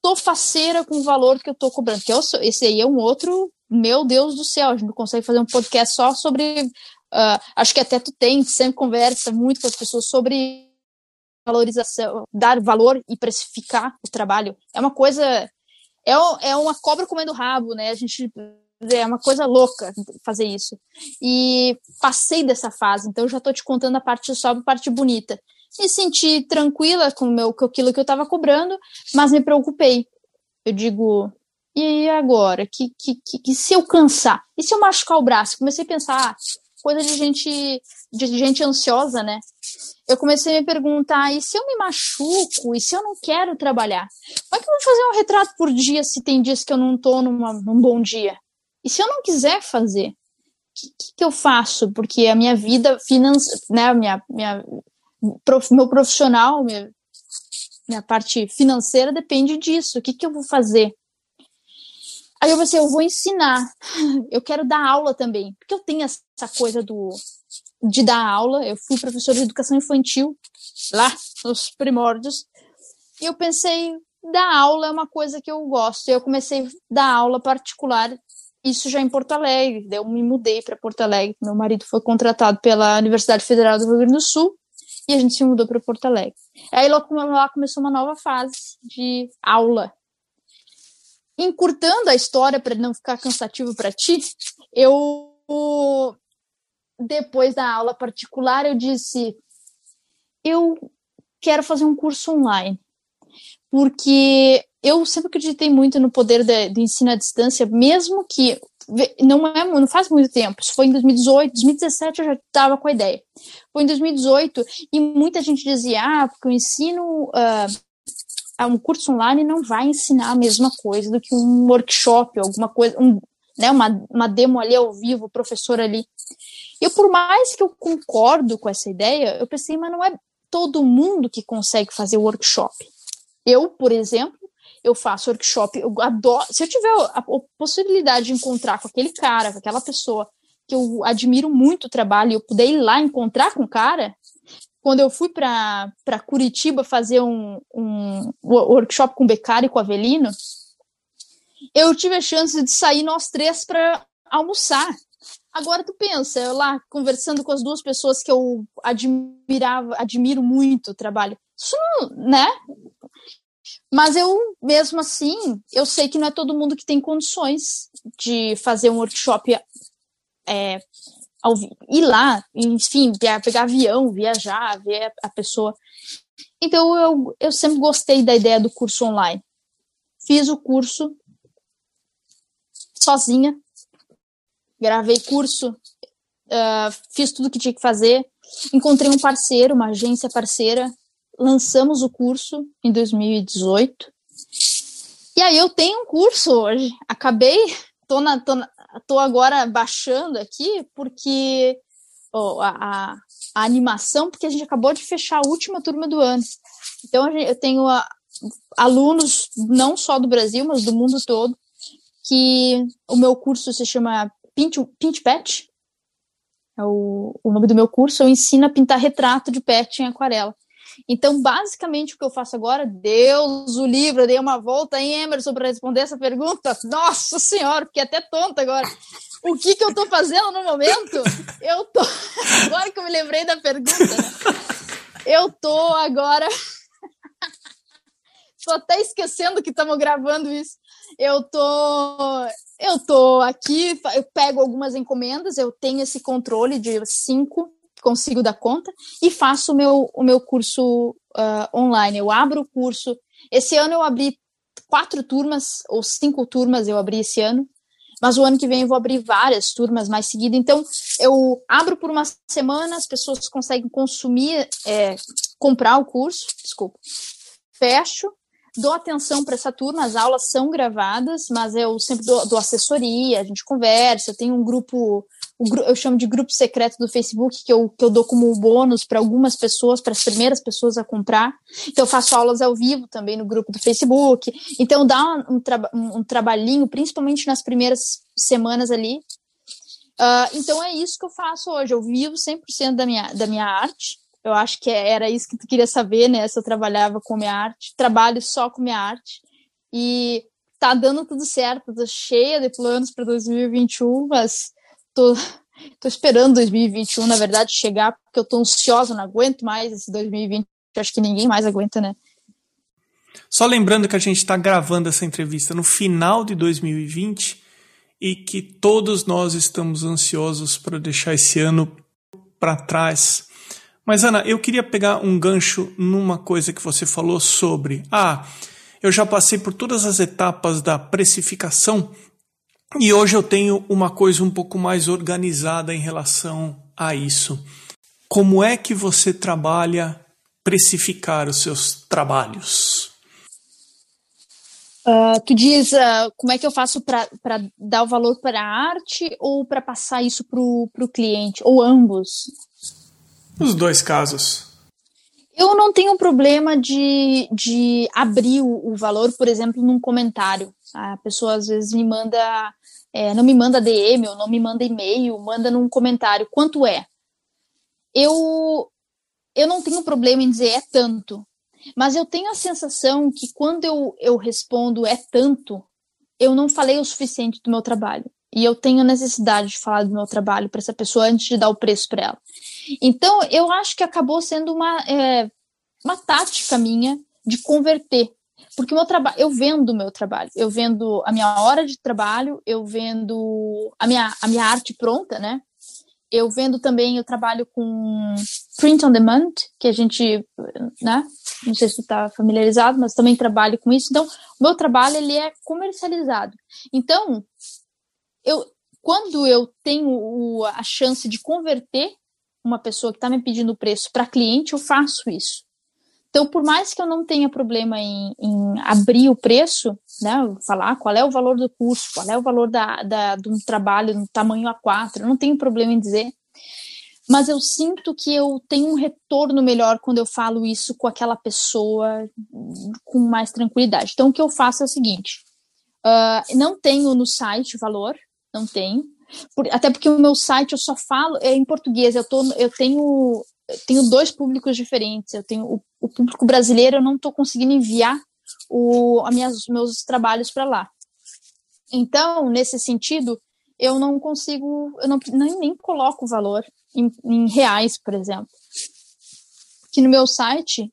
Tô faceira com o valor que eu tô cobrando, que eu sou, esse aí é um outro, meu Deus do céu, a gente não consegue fazer um podcast só sobre uh, acho que até tu tem, sempre conversa muito com as pessoas sobre valorização, dar valor e precificar o trabalho. É uma coisa é, é uma cobra comendo rabo, né? A gente é uma coisa louca fazer isso. E passei dessa fase, então já estou te contando a parte só a parte bonita. Me senti tranquila com, meu, com aquilo que eu estava cobrando, mas me preocupei. Eu digo, e agora? Que, que, que, que, se eu cansar? E se eu machucar o braço? Comecei a pensar, ah, coisa de gente, de gente ansiosa, né? Eu comecei a me perguntar, e se eu me machuco? E se eu não quero trabalhar? Como é que eu vou fazer um retrato por dia se tem dias que eu não estou num bom dia? E se eu não quiser fazer, o que, que, que, eu faço? Porque a minha vida financeira, né, minha, minha, prof, meu profissional, minha, minha parte financeira depende disso. O que, que eu vou fazer? Aí eu pensei, eu vou ensinar. Eu quero dar aula também, porque eu tenho essa coisa do de dar aula. Eu fui professora de educação infantil lá nos primórdios. E eu pensei, dar aula é uma coisa que eu gosto. Eu comecei a dar aula particular isso já em Porto Alegre. Daí eu me mudei para Porto Alegre. Meu marido foi contratado pela Universidade Federal do Rio Grande do Sul e a gente se mudou para Porto Alegre. Aí lá começou uma nova fase de aula. Encurtando a história para não ficar cansativo para ti, eu depois da aula particular eu disse eu quero fazer um curso online porque eu sempre acreditei muito no poder do ensino à distância, mesmo que não é não faz muito tempo, isso foi em 2018, 2017 eu já estava com a ideia. Foi em 2018 e muita gente dizia, ah, porque o ensino uh, um curso online não vai ensinar a mesma coisa do que um workshop, alguma coisa, um, né, uma, uma demo ali ao vivo, o professor ali. Eu, por mais que eu concordo com essa ideia, eu pensei, mas não é todo mundo que consegue fazer workshop. Eu, por exemplo, eu faço workshop, eu adoro. Se eu tiver a possibilidade de encontrar com aquele cara, com aquela pessoa que eu admiro muito o trabalho, e eu puder ir lá encontrar com o cara. Quando eu fui para Curitiba fazer um, um workshop com o Beccari e com o Avelino, eu tive a chance de sair nós três para almoçar. Agora tu pensa, eu lá conversando com as duas pessoas que eu admirava, admiro muito o trabalho. Isso não, né? Mas eu, mesmo assim, eu sei que não é todo mundo que tem condições de fazer um workshop é, ao, ir lá, enfim, pegar avião, viajar, ver a pessoa. Então eu, eu sempre gostei da ideia do curso online. Fiz o curso sozinha, gravei curso, uh, fiz tudo que tinha que fazer, encontrei um parceiro, uma agência parceira lançamos o curso em 2018. E aí eu tenho um curso hoje. Acabei, tô, na, tô, na, tô agora baixando aqui, porque oh, a, a, a, animação, porque a gente acabou de fechar a última turma do ano. Então eu tenho a, alunos não só do Brasil, mas do mundo todo, que o meu curso se chama Pint, Pint Pet, é o, o nome do meu curso, eu ensino a pintar retrato de pet em aquarela. Então, basicamente, o que eu faço agora, Deus o livro, eu dei uma volta em Emerson para responder essa pergunta. Nossa Senhora, fiquei até tonta agora. O que, que eu estou fazendo no momento? Eu tô. Agora que eu me lembrei da pergunta, né? eu tô agora. Estou até esquecendo que estamos gravando isso. Eu tô eu tô aqui, eu pego algumas encomendas, eu tenho esse controle de cinco consigo dar conta e faço o meu, o meu curso uh, online. Eu abro o curso. Esse ano eu abri quatro turmas, ou cinco turmas eu abri esse ano, mas o ano que vem eu vou abrir várias turmas mais seguido. Então, eu abro por uma semana, as pessoas conseguem consumir, é, comprar o curso, desculpa, fecho, dou atenção para essa turma, as aulas são gravadas, mas eu sempre dou, dou, assessoria, a gente conversa, eu tenho um grupo eu chamo de grupo secreto do Facebook, que eu, que eu dou como bônus para algumas pessoas, para as primeiras pessoas a comprar. Então, eu faço aulas ao vivo também no grupo do Facebook. Então, dá um, um, um trabalhinho, principalmente nas primeiras semanas ali. Uh, então, é isso que eu faço hoje. Eu vivo 100% da minha, da minha arte. Eu acho que era isso que tu queria saber, né? Se eu trabalhava com minha arte. Trabalho só com minha arte. E tá dando tudo certo. Tô cheia de planos para 2021, mas tô, tô esperando 2021, na verdade, chegar, porque eu tô ansiosa, não aguento mais esse 2020. Acho que ninguém mais aguenta, né? Só lembrando que a gente está gravando essa entrevista no final de 2020 e que todos nós estamos ansiosos para deixar esse ano para trás. Mas, Ana, eu queria pegar um gancho numa coisa que você falou sobre. Ah, eu já passei por todas as etapas da precificação e hoje eu tenho uma coisa um pouco mais organizada em relação a isso. Como é que você trabalha precificar os seus trabalhos? Uh, tu diz uh, como é que eu faço para dar o valor para a arte ou para passar isso para o cliente? Ou ambos? Os dois casos. Eu não tenho problema de, de abrir o, o valor, por exemplo, num comentário. A pessoa às vezes me manda, é, não me manda DM ou não me manda e-mail, manda num comentário quanto é. Eu, eu não tenho problema em dizer é tanto, mas eu tenho a sensação que quando eu, eu respondo é tanto, eu não falei o suficiente do meu trabalho. E eu tenho necessidade de falar do meu trabalho para essa pessoa antes de dar o preço para ela. Então, eu acho que acabou sendo uma, é, uma tática minha de converter. Porque meu trabalho, eu vendo o meu trabalho, eu vendo a minha hora de trabalho, eu vendo a minha, a minha arte pronta, né? Eu vendo também, eu trabalho com print on demand, que a gente, né? Não sei se tu está familiarizado, mas também trabalho com isso. Então, o meu trabalho ele é comercializado. Então, eu, quando eu tenho o, a chance de converter uma pessoa que está me pedindo preço para cliente, eu faço isso. Então, por mais que eu não tenha problema em, em, abrir o preço, né, falar qual é o valor do curso, qual é o valor da, da, do trabalho no tamanho A4, eu não tenho problema em dizer, mas eu sinto que eu tenho um retorno melhor quando eu falo isso com aquela pessoa com mais tranquilidade. Então, o que eu faço é o seguinte: uh, não tenho no site o valor, não tenho. Por, até porque o meu site eu só falo é em português. Eu, tô, eu tenho eu tenho dois públicos diferentes. Eu tenho o, o público brasileiro, eu não estou conseguindo enviar o, a minhas, meus trabalhos para lá. Então, nesse sentido, eu não consigo, eu não, nem, nem coloco o valor em, em reais, por exemplo. Que no meu site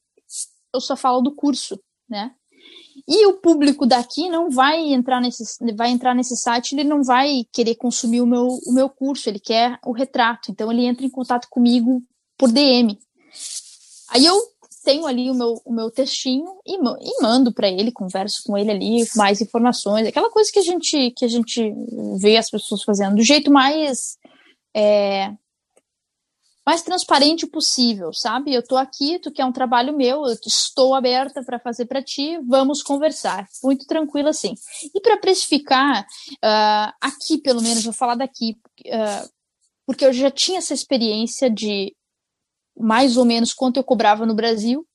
eu só falo do curso, né? E o público daqui não vai entrar nesse, vai entrar nesse site, ele não vai querer consumir o meu, o meu curso, ele quer o retrato. Então ele entra em contato comigo por DM. Aí eu tenho ali o meu, o meu textinho e, e mando para ele, converso com ele ali, mais informações, aquela coisa que a gente que a gente vê as pessoas fazendo do jeito mais é, mais transparente possível, sabe? Eu tô aqui, tu quer um trabalho meu, eu estou aberta para fazer para ti, vamos conversar. Muito tranquilo assim. E para precificar, uh, aqui pelo menos, vou falar daqui, uh, porque eu já tinha essa experiência de mais ou menos quanto eu cobrava no Brasil.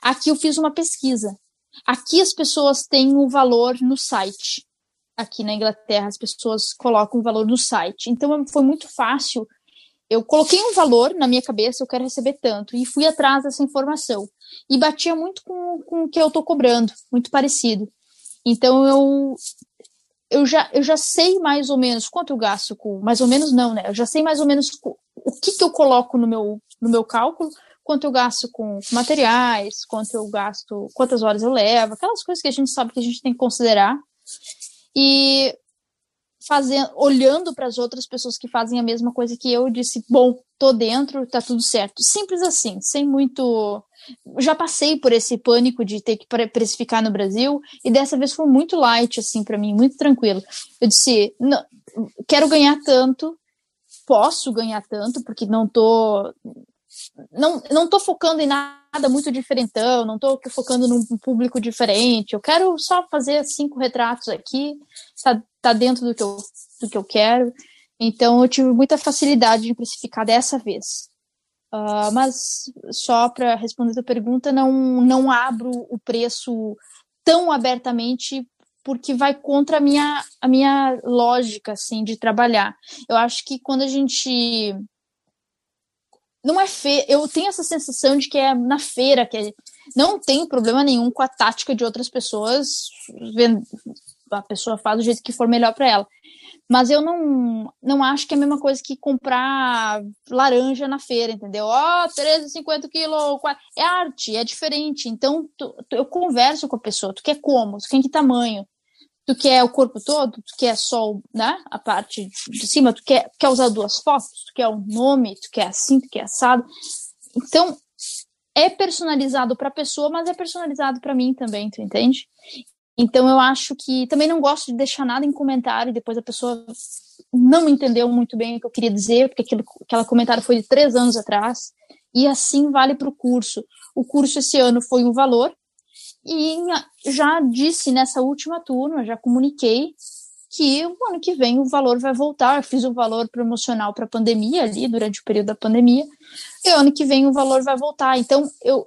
Aqui eu fiz uma pesquisa. Aqui as pessoas têm um valor no site. Aqui na Inglaterra as pessoas colocam o valor no site. Então foi muito fácil eu coloquei um valor na minha cabeça, eu quero receber tanto, e fui atrás dessa informação. E batia muito com, com o que eu estou cobrando, muito parecido. Então eu, eu, já, eu já sei mais ou menos quanto eu gasto com. Mais ou menos não, né? Eu já sei mais ou menos o que, que eu coloco no meu, no meu cálculo, quanto eu gasto com materiais, quanto eu gasto, quantas horas eu levo, aquelas coisas que a gente sabe que a gente tem que considerar. E fazendo, olhando para as outras pessoas que fazem a mesma coisa que eu, disse, bom, tô dentro, tá tudo certo. Simples assim, sem muito. Já passei por esse pânico de ter que precificar no Brasil e dessa vez foi muito light assim para mim, muito tranquilo. Eu disse, não, quero ganhar tanto, posso ganhar tanto porque não tô não, não tô focando em nada muito diferentão, não tô focando num público diferente. Eu quero só fazer cinco retratos aqui, tá, tá dentro do que eu, do que eu quero. Então eu tive muita facilidade de precificar dessa vez. Uh, mas só para responder a tua pergunta, não, não abro o preço tão abertamente porque vai contra a minha, a minha lógica assim de trabalhar. Eu acho que quando a gente não é feio, eu tenho essa sensação de que é na feira que é, não tem problema nenhum com a tática de outras pessoas, a pessoa faz do jeito que for melhor para ela. Mas eu não, não acho que é a mesma coisa que comprar laranja na feira, entendeu? Ó, oh, 13,50 quilos, é arte, é diferente. Então, tu, tu, eu converso com a pessoa, tu quer como, tu quer que tamanho, tu quer o corpo todo, tu quer só né, a parte de cima, tu quer, quer usar duas fotos, tu quer o um nome, tu quer assim, tu quer assado. Então, é personalizado para a pessoa, mas é personalizado para mim também, tu entende? Então eu acho que também não gosto de deixar nada em comentário e depois a pessoa não entendeu muito bem o que eu queria dizer, porque aquilo, aquele comentário foi de três anos atrás, e assim vale para o curso. O curso esse ano foi um valor, e já disse nessa última turma, já comuniquei que o ano que vem o valor vai voltar. Eu fiz o valor promocional para a pandemia ali, durante o período da pandemia, e ano que vem o valor vai voltar. Então, eu,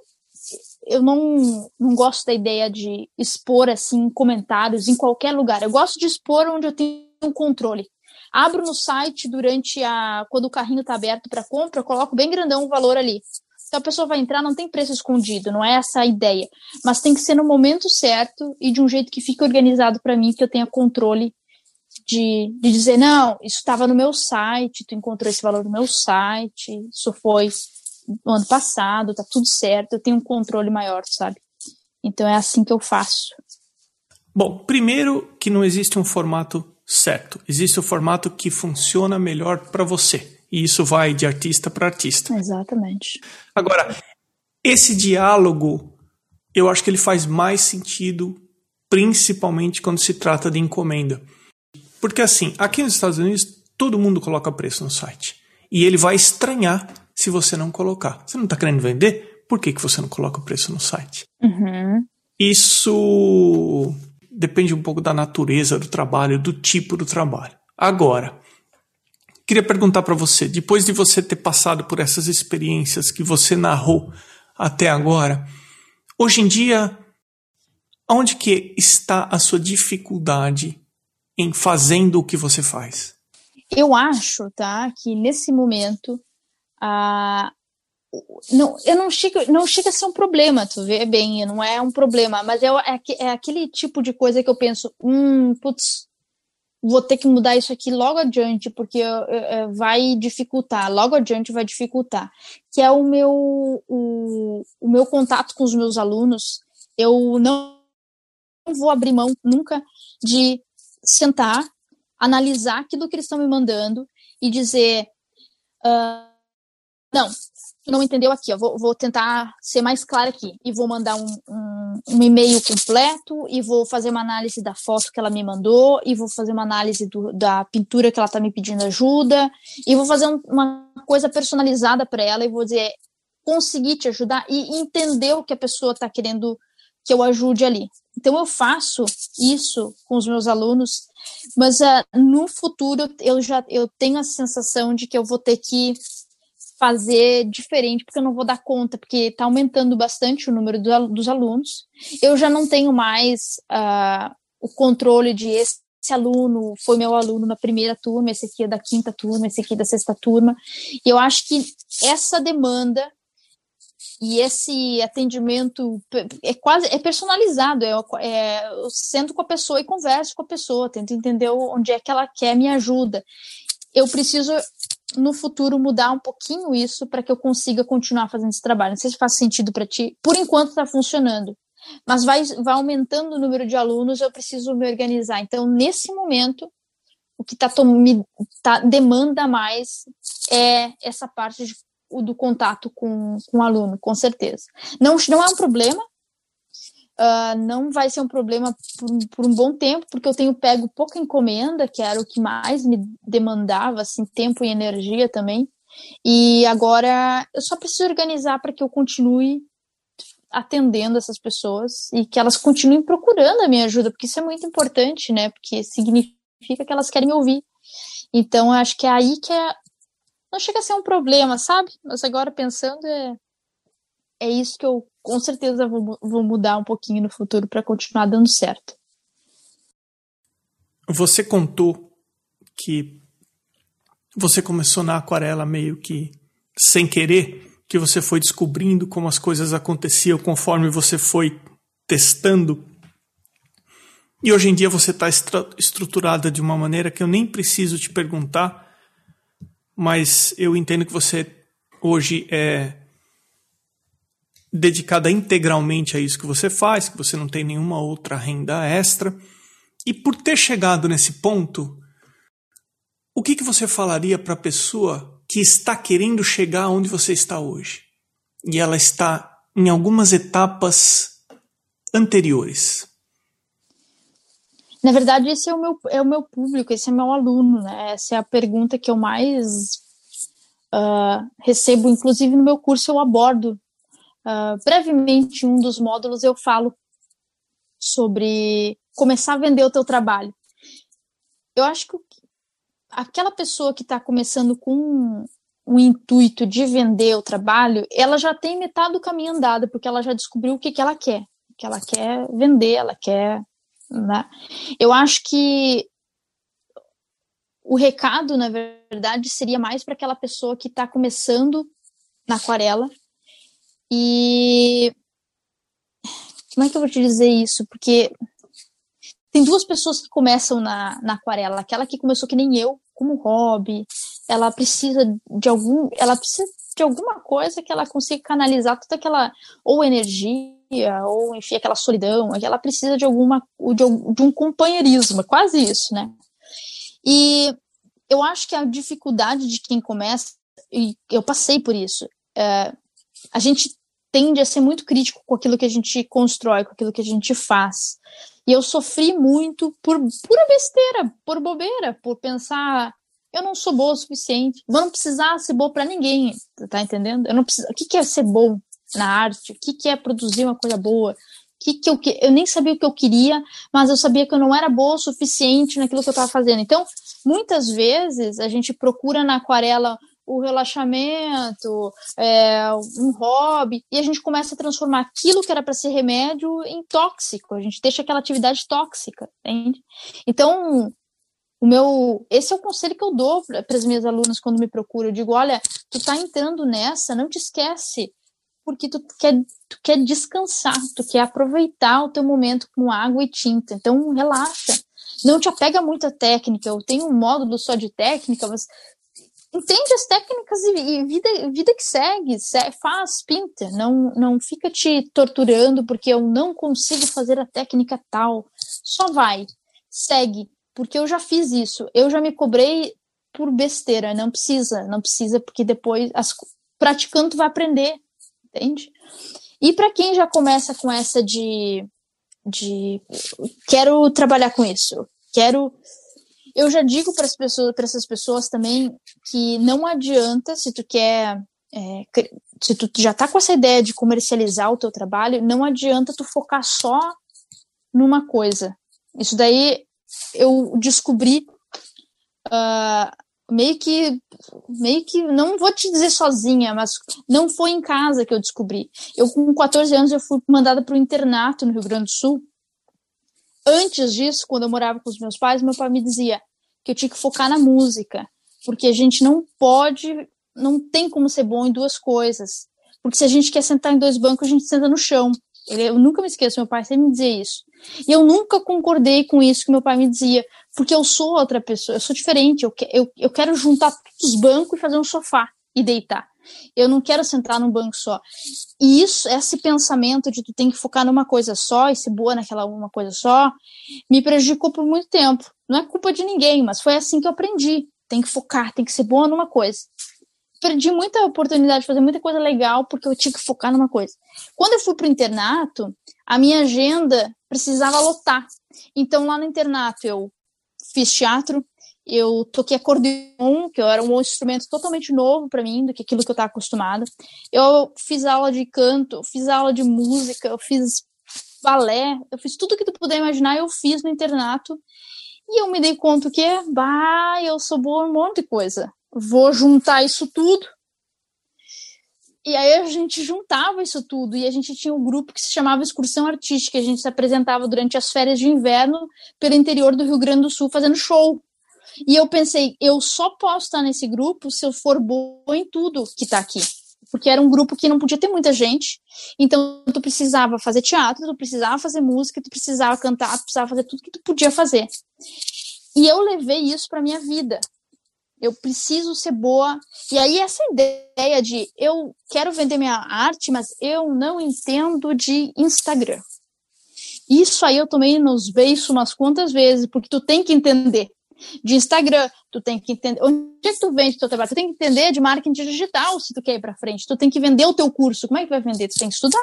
eu não, não gosto da ideia de expor assim comentários em qualquer lugar. Eu gosto de expor onde eu tenho um controle. Abro no site durante a quando o carrinho está aberto para compra, coloco bem grandão o valor ali. Então a pessoa vai entrar, não tem preço escondido, não é essa a ideia, mas tem que ser no momento certo e de um jeito que fique organizado para mim, que eu tenha controle de, de dizer não, isso estava no meu site, tu encontrou esse valor no meu site, isso foi no ano passado, tá tudo certo, eu tenho um controle maior, sabe? Então é assim que eu faço. Bom, primeiro que não existe um formato certo, existe o formato que funciona melhor para você. E isso vai de artista para artista. Exatamente. Agora, esse diálogo, eu acho que ele faz mais sentido, principalmente quando se trata de encomenda. Porque assim, aqui nos Estados Unidos, todo mundo coloca preço no site. E ele vai estranhar se você não colocar. Você não está querendo vender? Por que, que você não coloca o preço no site? Uhum. Isso depende um pouco da natureza do trabalho, do tipo do trabalho. Agora, queria perguntar para você, depois de você ter passado por essas experiências que você narrou até agora, hoje em dia, onde que está a sua dificuldade em fazendo o que você faz? Eu acho, tá, que nesse momento não, eu não chega, não chega a ser um problema, tu vê bem, não é um problema, mas é, é, é aquele tipo de coisa que eu penso, hum, putz, vou ter que mudar isso aqui logo adiante, porque vai dificultar, logo adiante vai dificultar, que é o meu, o, o meu contato com os meus alunos, eu não vou abrir mão nunca de sentar, analisar aquilo que eles estão me mandando e dizer, uh, não, tu não entendeu aqui, vou, vou tentar ser mais clara aqui. E vou mandar um, um, um, e-mail completo, e vou fazer uma análise da foto que ela me mandou, e vou fazer uma análise do, da pintura que ela está me pedindo ajuda, e vou fazer um, uma coisa personalizada para ela, e vou dizer, conseguir te ajudar e entender o que a pessoa está querendo que eu ajude ali. Então eu faço isso com os meus alunos, mas uh, no futuro eu já eu tenho a sensação de que eu vou ter que fazer diferente, porque eu não vou dar conta, porque está aumentando bastante o número do, dos alunos. Eu já não tenho mais uh, o controle de esse, aluno foi meu aluno na primeira turma, esse aqui é da quinta turma, esse aqui é da sexta turma. E eu acho que essa demanda e esse atendimento é quase é personalizado. É, é, eu sento com a pessoa e converso com a pessoa, tento entender onde é que ela quer me ajuda. Eu preciso no futuro mudar um pouquinho isso para que eu consiga continuar fazendo esse trabalho. Não sei se faz sentido para ti. Por enquanto está funcionando, mas vai, vai aumentando o número de alunos, eu preciso me organizar. Então, nesse momento, o que tá, me tá, demanda mais é essa parte de, do contato com, com o aluno, com certeza. Não, não é um problema, uh, não vai ser um problema por, por, um bom tempo, porque eu tenho pego pouca encomenda, que era o que mais me demandava, assim, tempo e energia também. E agora eu só preciso organizar para que eu continue atendendo essas pessoas e que elas continuem procurando a minha ajuda, porque isso é muito importante, né? Porque significa que elas querem me ouvir. Então, acho que é aí que é. Não chega a ser um problema, sabe? Mas agora pensando, é, é isso que eu com certeza vou, vou mudar um pouquinho no futuro para continuar dando certo. Você contou que você começou na aquarela meio que sem querer, que você foi descobrindo como as coisas aconteciam conforme você foi testando. E hoje em dia você está estruturada de uma maneira que eu nem preciso te perguntar, mas eu entendo que você hoje é dedicada integralmente a isso que você faz, que você não tem nenhuma outra renda extra. E por ter chegado nesse ponto, o que, que você falaria para a pessoa que está querendo chegar onde você está hoje? E ela está em algumas etapas anteriores. Na verdade, esse é o meu, é o meu público, esse é meu aluno, né? Essa é a pergunta que eu mais uh, recebo. Inclusive, no meu curso eu abordo Uh, brevemente, um dos módulos eu falo sobre começar a vender o teu trabalho. Eu acho que aquela pessoa que está começando com o intuito de vender o trabalho, ela já tem metade do caminho andado, porque ela já descobriu o que, que ela quer. Que ela quer vender, ela quer. Né? Eu acho que o recado, na verdade, seria mais para aquela pessoa que está começando na aquarela, e como é que eu vou te dizer isso? Porque tem duas pessoas que começam na, na aquarela. Aquela que começou que nem eu, como hobby. Ela precisa de algum. Ela precisa de alguma coisa que ela consiga canalizar toda aquela. Ou energia, ou enfim, aquela solidão. Ela precisa de alguma. de, um companheirismo, quase isso, né? E eu acho que a dificuldade de quem começa, e eu passei por isso, é, a gente tende a ser muito crítico com aquilo que a gente constrói, com aquilo que a gente faz. E eu sofri muito por pura besteira, por bobeira, por pensar eu não sou boa o suficiente, vou não precisar ser boa para ninguém, tá entendendo? Eu não preciso, o que, que é ser bom na arte? O que, que é produzir uma coisa boa? Que que eu, eu nem sabia o que eu queria, mas eu sabia que eu não era boa o suficiente naquilo que eu estava fazendo. Então, muitas vezes a gente procura na aquarela o relaxamento, é, um hobby, e a gente começa a transformar aquilo que era para ser remédio em tóxico, a gente deixa aquela atividade tóxica, entende? Então, o meu, esse é o conselho que eu dou para as minhas alunas quando me procuram, eu digo, olha, tu tá entrando nessa, não te esquece, porque tu quer, tu quer descansar, tu quer aproveitar o teu momento com água e tinta, então relaxa, não te apega muito à técnica, eu tenho um módulo só de técnica, mas entende as técnicas e, vida, vida que segue, faz, pinta, não, não fica te torturando porque eu não consigo fazer a técnica tal. Só vai, segue, porque eu já fiz isso, eu já me cobrei por besteira, não precisa, não precisa, porque depois as, praticando vai aprender, entende? E para quem já começa com essa de, de quero trabalhar com isso, quero eu já digo para pessoas, para essas pessoas também que não adianta se tu quer é, se tu já tá com essa ideia de comercializar o teu trabalho, não adianta tu focar só numa coisa. Isso daí eu descobri uh, meio que meio que não vou te dizer sozinha, mas não foi em casa que eu descobri. Eu com 14 anos eu fui mandada para o internato no Rio Grande do Sul Antes disso, quando eu morava com os meus pais, meu pai me dizia que eu tinha que focar na música, porque a gente não pode, não tem como ser bom em duas coisas. Porque se a gente quer sentar em dois bancos, a gente senta no chão. Eu nunca me esqueço, meu pai sempre me dizia isso. E eu nunca concordei com isso que meu pai me dizia, porque eu sou outra pessoa, eu sou diferente, eu, eu, eu quero juntar todos os bancos e fazer um sofá e deitar. Eu não quero sentar num banco só. E isso, esse pensamento de tu tem que focar numa coisa só e ser boa naquela uma coisa só, me prejudicou por muito tempo. Não é culpa de ninguém, mas foi assim que eu aprendi. Tem que focar, tem que ser boa numa coisa. Perdi muita oportunidade de fazer muita coisa legal porque eu tinha que focar numa coisa. Quando eu fui pro internato, a minha agenda precisava lotar. Então lá no internato eu fiz teatro, eu toquei acordeon, que era um instrumento totalmente novo para mim, do que aquilo que eu estava acostumada. Eu fiz aula de canto, fiz aula de música, eu fiz balé, eu fiz tudo que tu puder imaginar, eu fiz no internato. E eu me dei conta que, bah, eu sou boa em um monte de coisa. Vou juntar isso tudo. E aí a gente juntava isso tudo e a gente tinha um grupo que se chamava Excursão Artística. A gente se apresentava durante as férias de inverno pelo interior do Rio Grande do Sul fazendo show. E eu pensei, eu só posso estar nesse grupo se eu for boa em tudo que está aqui porque era um grupo que não podia ter muita gente. Então, tu precisava fazer teatro, tu precisava fazer música, tu precisava cantar, tu precisava fazer tudo que tu podia fazer. E eu levei isso para minha vida. Eu preciso ser boa. E aí, essa ideia de eu quero vender minha arte, mas eu não entendo de Instagram. Isso aí eu tomei nos beiços umas quantas vezes, porque tu tem que entender de Instagram, tu tem que entender onde é tu vende o teu trabalho, tu tem que entender de marketing digital se tu quer ir para frente, tu tem que vender o teu curso, como é que vai vender? Tu tem que estudar.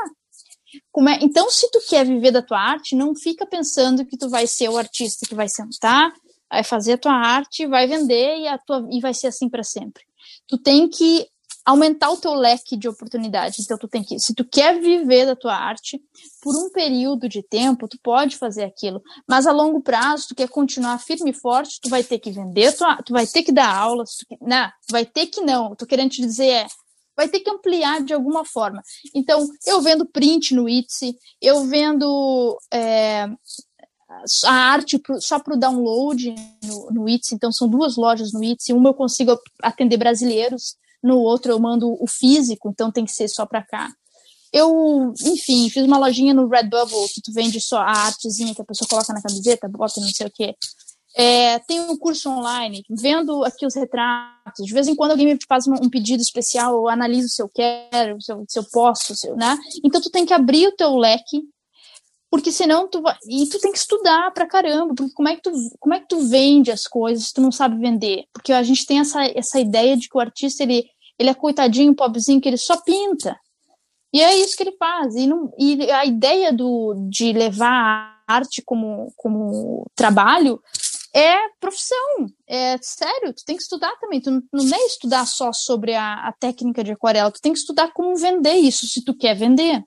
É? Então, se tu quer viver da tua arte, não fica pensando que tu vai ser o artista que vai sentar, vai fazer a tua arte, vai vender e, a tua, e vai ser assim para sempre. Tu tem que aumentar o teu leque de oportunidades. Então, tu tem que, se tu quer viver da tua arte, por um período de tempo, tu pode fazer aquilo. Mas a longo prazo, tu quer continuar firme e forte, tu vai ter que vender, tua, tu vai ter que dar aulas, tu, né? vai ter que não. Tô querendo te dizer é, vai ter que ampliar de alguma forma. Então, eu vendo print no Etsy, eu vendo é, a arte pro, só para o download no, no Etsy, então são duas lojas no Etsy, uma eu consigo atender brasileiros, no outro eu mando o físico, então tem que ser só para cá. Eu, enfim, fiz uma lojinha no Redbubble que tu vende só a artezinha que a pessoa coloca na camiseta, bota não sei o quê. É, tem um curso online, vendo aqui os retratos. De vez em quando alguém me faz um pedido especial, eu analiso se eu quero, se eu, se eu posso, se eu, né? Então tu tem que abrir o teu leque, porque senão tu vai. E tu tem que estudar pra caramba, porque como é que tu, como é que tu vende as coisas se tu não sabe vender? Porque a gente tem essa, essa ideia de que o artista ele, ele é coitadinho, pobrezinho, que ele só pinta. E é isso que ele faz. E, não, e a ideia do, de levar a arte como, como trabalho é profissão. É sério, tu tem que estudar também. Tu não, não é estudar só sobre a, a técnica de aquarela, tu tem que estudar como vender isso, se tu quer vender.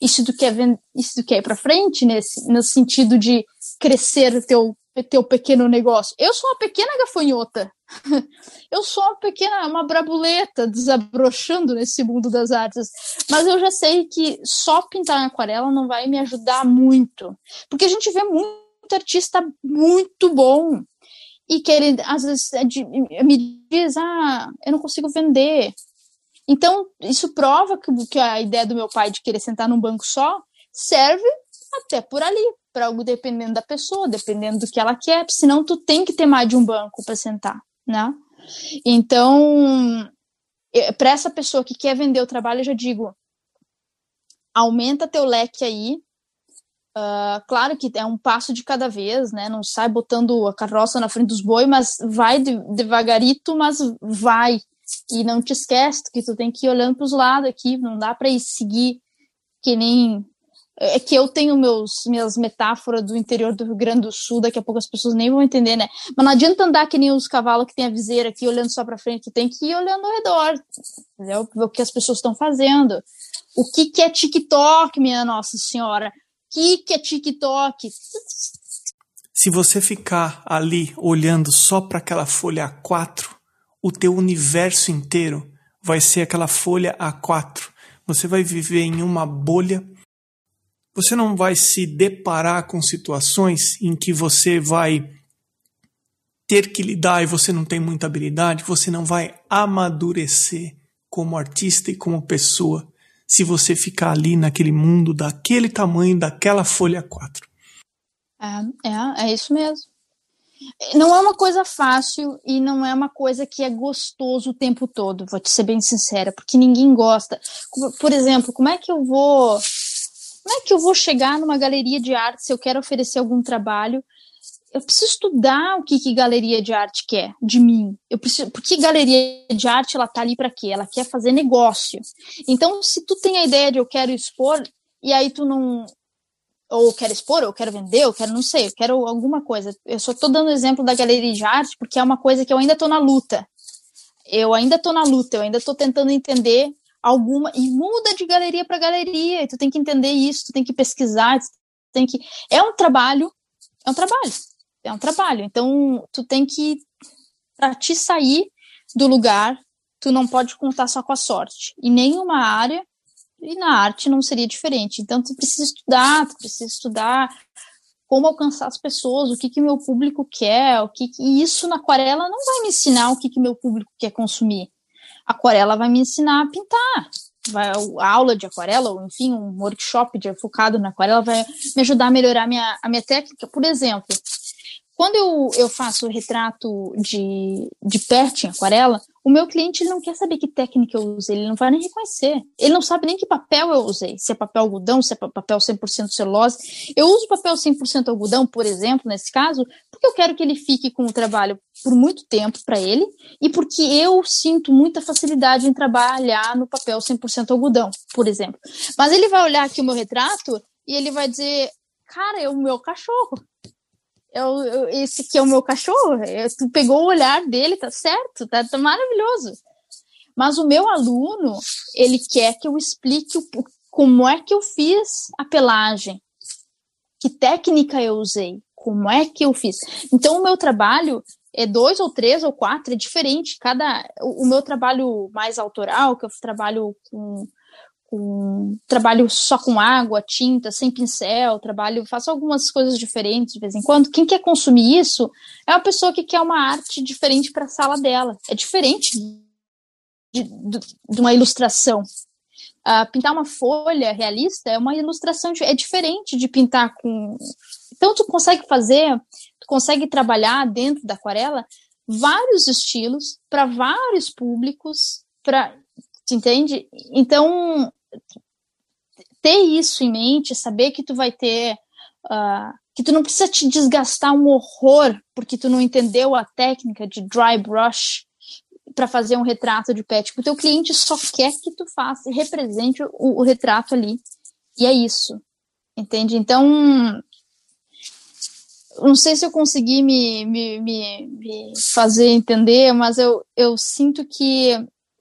E se tu quer, vender, se tu quer ir para frente nesse, no sentido de crescer o teu, teu pequeno negócio. Eu sou uma pequena gafanhota. Eu sou uma pequena, uma brabuleta desabrochando nesse mundo das artes. Mas eu já sei que só pintar em aquarela não vai me ajudar muito. Porque a gente vê muito artista muito bom e que às vezes é me diz, ah, eu não consigo vender. Então, isso prova que, que a ideia do meu pai de querer sentar num banco só serve até por ali, para algo dependendo da pessoa, dependendo do que ela quer, senão tu tem que ter mais de um banco para sentar, né? Então, para essa pessoa que quer vender o trabalho, eu já digo, aumenta teu leque aí. Uh, claro que é um passo de cada vez, né? Não sai botando a carroça na frente dos bois, mas vai de, devagarito, mas vai. E não te esquece que tu tem que ir olhando para os lados aqui, não dá para ir seguir que nem é que eu tenho meus minhas metáforas do interior do Rio Grande do Sul, daqui a pouco as pessoas nem vão entender, né? Mas não adianta andar que nem os cavalos que tem a viseira aqui olhando só para frente, tu tem que ir olhando ao redor, entendeu? O que as pessoas estão fazendo. O que que é TikTok, minha nossa senhora? O que que é TikTok? Se você ficar ali olhando só para aquela folha A4, o teu universo inteiro vai ser aquela folha A4. Você vai viver em uma bolha. Você não vai se deparar com situações em que você vai ter que lidar e você não tem muita habilidade, você não vai amadurecer como artista e como pessoa se você ficar ali naquele mundo daquele tamanho, daquela folha 4. É, é, é isso mesmo não é uma coisa fácil e não é uma coisa que é gostoso o tempo todo, vou te ser bem sincera, porque ninguém gosta. Por exemplo, como é que eu vou. Como é que eu vou chegar numa galeria de arte se eu quero oferecer algum trabalho? Eu preciso estudar o que, que galeria de arte quer de mim. Eu preciso, porque galeria de arte ela tá ali para quê? Ela quer fazer negócio. Então, se tu tem a ideia de eu quero expor e aí tu não ou quero expor, ou quero vender, ou quero não sei, eu quero alguma coisa. Eu só estou dando exemplo da galeria de arte porque é uma coisa que eu ainda estou na luta. Eu ainda estou na luta, eu ainda estou tentando entender alguma e muda de galeria para galeria. E tu tem que entender isso, tu tem que pesquisar, tu tem que é um trabalho, é um trabalho. é um trabalho. Então, tu tem que, para te sair do lugar, tu não pode contar só com a sorte. E nenhuma área, e na arte não seria diferente. Então, tu precisa estudar, tu precisa estudar como alcançar as pessoas, o que que meu público quer, o que, que e isso na aquarela não vai me ensinar o que que meu público quer consumir. A aquarela vai me ensinar a pintar. Vai, a aula de aquarela, ou enfim, um workshop de, focado na aquarela vai me ajudar a melhorar minha, a minha técnica. Por exemplo, quando eu, eu faço retrato de, de perto em aquarela, o meu cliente ele não quer saber que técnica eu usei, ele não vai nem reconhecer. Ele não sabe nem que papel eu usei, se é papel algodão, se é papel 100% celulose. Eu uso papel 100% algodão, por exemplo, nesse caso, porque eu quero que ele fique com o trabalho por muito tempo para ele e porque eu sinto muita facilidade em trabalhar no papel 100% algodão, por exemplo. Mas ele vai olhar aqui o meu retrato e ele vai dizer: Cara, é o meu cachorro eu, eu, esse aqui é o meu cachorro, eu, tu pegou o olhar dele, tá certo, tá, tá, maravilhoso. Mas o meu aluno, ele quer que eu explique o, como é que eu fiz a pelagem, que técnica eu usei, como é que eu fiz. Então, o meu trabalho é dois ou três ou quatro, é diferente. Cada o, o meu trabalho mais autoral, que eu trabalho com com trabalho só com água, tinta, sem pincel, trabalho, faço algumas coisas diferentes de vez em quando. Quem quer consumir isso é uma pessoa que quer uma arte diferente para a sala dela. É diferente de, de, de uma ilustração. Uh, pintar uma folha realista é uma ilustração, é diferente de pintar com. Então, tu consegue fazer, tu consegue trabalhar dentro da aquarela vários estilos para vários públicos, para entende? Então, ter isso em mente, saber que tu vai ter, uh, que tu não precisa te desgastar um horror porque tu não entendeu a técnica de dry brush para fazer um retrato de pet. Tipo, o teu cliente só quer que tu faça represente o, o retrato ali. E é isso. Entende? Então, não sei se eu consegui me, me, me, me, fazer entender, mas eu, eu sinto que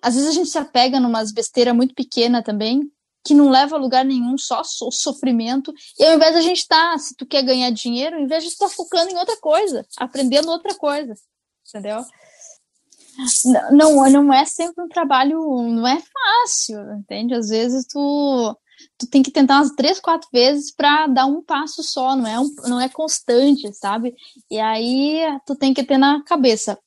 às vezes a gente se apega numas besteira muito pequena também, que não leva a lugar nenhum, só so sofrimento. E ao invés de a gente estar, tá, se tu quer ganhar dinheiro, ao invés de estar tá focando em outra coisa, aprendendo outra coisa, entendeu? Não, não é sempre um trabalho, não é fácil, entende? Às vezes tu, tu tem que tentar umas três, quatro vezes para dar um passo só, não é, um, não é constante, sabe? E aí tu tem que ter na cabeça,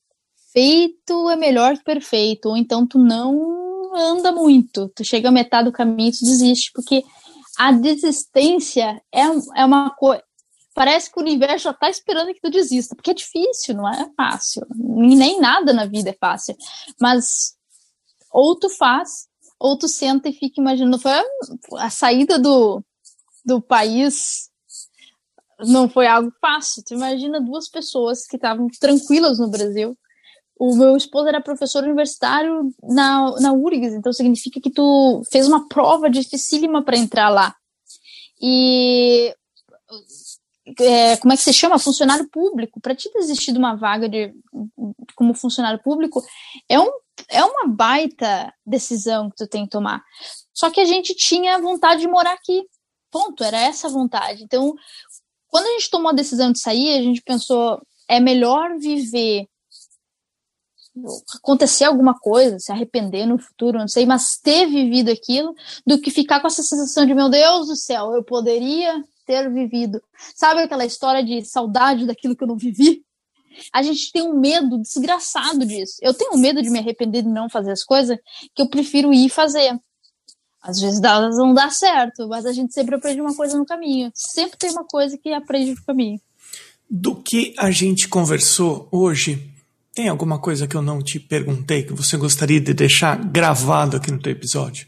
feito é melhor que perfeito, ou então tu não anda muito, tu chega a metade do caminho e tu desiste, porque a desistência é, é uma coisa. Parece que o universo já tá esperando que tu desista, porque é difícil, não é fácil. Nem nada na vida é fácil. Mas ou tu faz, ou tu senta e fica imaginando. Foi a, a saída do, do país não foi algo fácil. Tu imagina duas pessoas que estavam tranquilas no Brasil, o meu esposo era professor universitário na, na URGS, então significa que tu fez uma prova dificílima para entrar lá. E é, como é que se chama? Funcionário público. Para ti desistir de uma vaga de, como funcionário público é, um, é uma baita decisão que tu tem que tomar. Só que a gente tinha vontade de morar aqui. Ponto, era essa vontade. Então, quando a gente tomou a decisão de sair, a gente pensou, é melhor viver acontecer alguma coisa, se arrepender no futuro, não sei, mas ter vivido aquilo, do que ficar com essa sensação de, meu Deus do céu, eu poderia ter vivido. Sabe aquela história de saudade daquilo que eu não vivi? A gente tem um medo desgraçado disso. Eu tenho medo de me arrepender de não fazer as coisas que eu prefiro ir fazer. Às vezes elas não dá certo, mas a gente sempre aprende uma coisa no caminho. Sempre tem uma coisa que aprende no caminho. Do que a gente conversou hoje, tem alguma coisa que eu não te perguntei que você gostaria de deixar gravado aqui no teu episódio?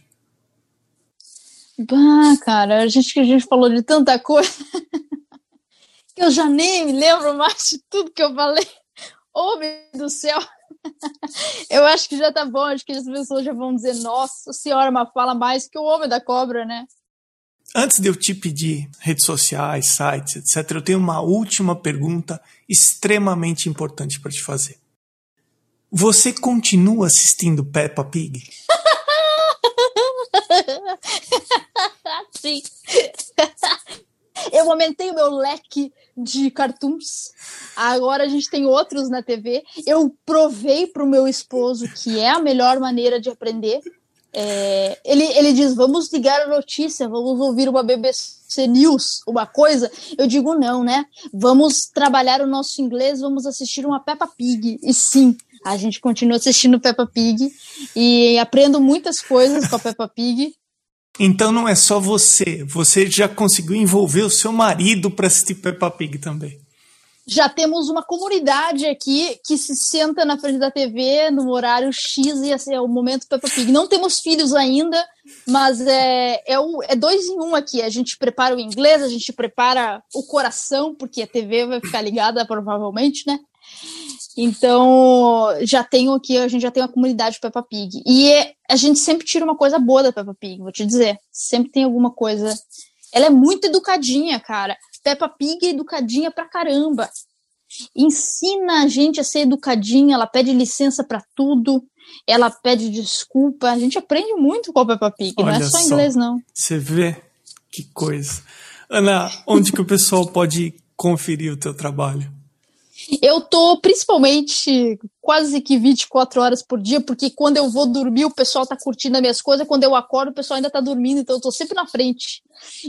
Bah, cara, a gente a gente falou de tanta coisa que eu já nem me lembro mais de tudo que eu falei. Homem do céu! Eu acho que já tá bom, acho que as pessoas já vão dizer, nossa senhora, mas fala mais que o homem da cobra, né? Antes de eu te pedir redes sociais, sites, etc., eu tenho uma última pergunta extremamente importante para te fazer. Você continua assistindo Peppa Pig? Sim. Eu aumentei o meu leque de cartoons. Agora a gente tem outros na TV. Eu provei para o meu esposo que é a melhor maneira de aprender. É, ele, ele diz: vamos ligar a notícia, vamos ouvir uma BBC News, uma coisa. Eu digo: não, né? Vamos trabalhar o nosso inglês, vamos assistir uma Peppa Pig. E sim, a gente continua assistindo Peppa Pig e aprendo muitas coisas com a Peppa Pig. Então não é só você, você já conseguiu envolver o seu marido para assistir Peppa Pig também. Já temos uma comunidade aqui que se senta na frente da TV no horário X e assim, é o momento Peppa Pig. Não temos filhos ainda, mas é, é, o, é dois em um aqui. A gente prepara o inglês, a gente prepara o coração, porque a TV vai ficar ligada provavelmente, né? Então, já tenho aqui, a gente já tem uma comunidade Peppa Pig. E a gente sempre tira uma coisa boa da Peppa Pig, vou te dizer. Sempre tem alguma coisa. Ela é muito educadinha, cara. Peppa Pig é educadinha pra caramba. Ensina a gente a ser educadinha, ela pede licença para tudo, ela pede desculpa. A gente aprende muito com a Peppa Pig, Olha não é só, só inglês, não. Você vê que coisa. Ana, onde que o pessoal pode conferir o teu trabalho? Eu tô principalmente quase que 24 horas por dia, porque quando eu vou dormir o pessoal tá curtindo as minhas coisas, quando eu acordo o pessoal ainda tá dormindo, então eu tô sempre na frente.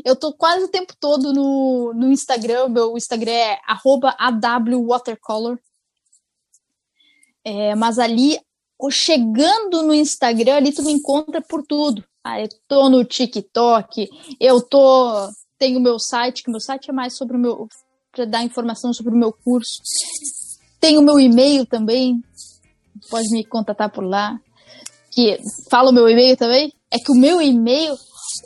Eu tô quase o tempo todo no, no Instagram, meu Instagram é awwatercolor. É, mas ali, chegando no Instagram, ali tu me encontra por tudo. Ah, eu tô no TikTok, eu tô tenho o meu site, que meu site é mais sobre o meu para dar informação sobre o meu curso. Tem o meu e-mail também, pode me contatar por lá. Que fala o meu e-mail também. É que o meu e-mail,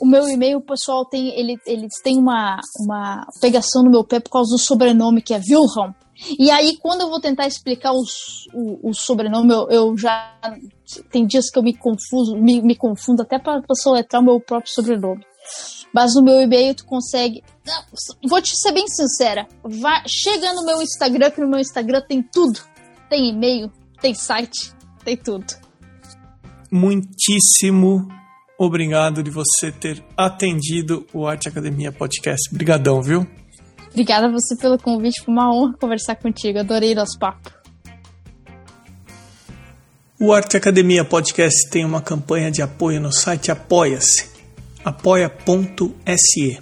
o meu e-mail, pessoal tem, ele, eles têm uma, uma pegação no meu pé por causa do sobrenome que é Wilhelm. E aí, quando eu vou tentar explicar os, o, o sobrenome, eu, eu, já. Tem dias que eu me confuso, me, me confundo até para soletrar o meu próprio sobrenome. Mas no meu e-mail tu consegue. Vou te ser bem sincera. Vai, chega no meu Instagram, que no meu Instagram tem tudo. Tem e-mail, tem site, tem tudo. Muitíssimo obrigado de você ter atendido o Arte Academia Podcast. Obrigadão, viu? Obrigada a você pelo convite. Foi uma honra conversar contigo. Adorei nosso papo. O Arte Academia Podcast tem uma campanha de apoio no site Apoia-se apoia.se.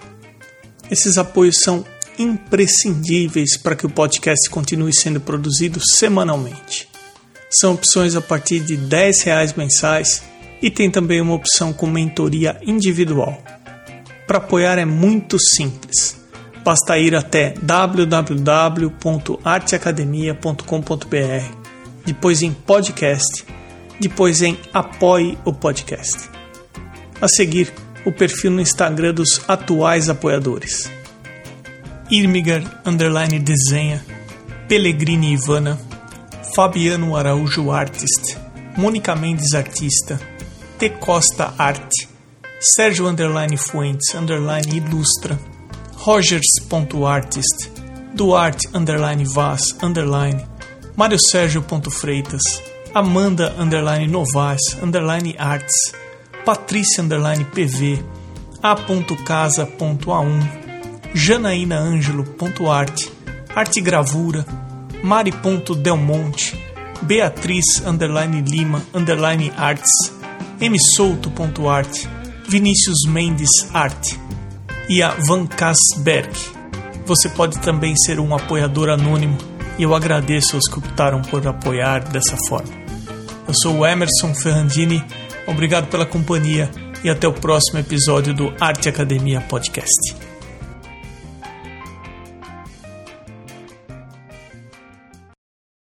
Esses apoios são imprescindíveis para que o podcast continue sendo produzido semanalmente. São opções a partir de R$ 10 mensais e tem também uma opção com mentoria individual. Para apoiar é muito simples. Basta ir até www.arteacademia.com.br, depois em podcast, depois em apoie o podcast. A seguir, o perfil no Instagram dos atuais apoiadores. Irmigar Underline Desenha, Pellegrini Ivana, Fabiano Araújo Artist, Mônica Mendes Artista, T Costa Arte, Sérgio Underline Fuentes Underline Ilustra, Rogers.artist, Duarte Underline Vaz Underline, Mário Sérgio Freitas, Amanda Underline Novas Underline Arts, Patrícia Underline PV, A.casa.a1, Janaína Ângelo.arte, Arte Gravura, Mari.delmonte, Beatriz Underline Lima Underline msouto.arte, Vinícius Mendes Arte e a Van Kassberg. Você pode também ser um apoiador anônimo e eu agradeço aos que optaram por apoiar dessa forma. Eu sou o Emerson Ferrandini Obrigado pela companhia e até o próximo episódio do Arte Academia Podcast.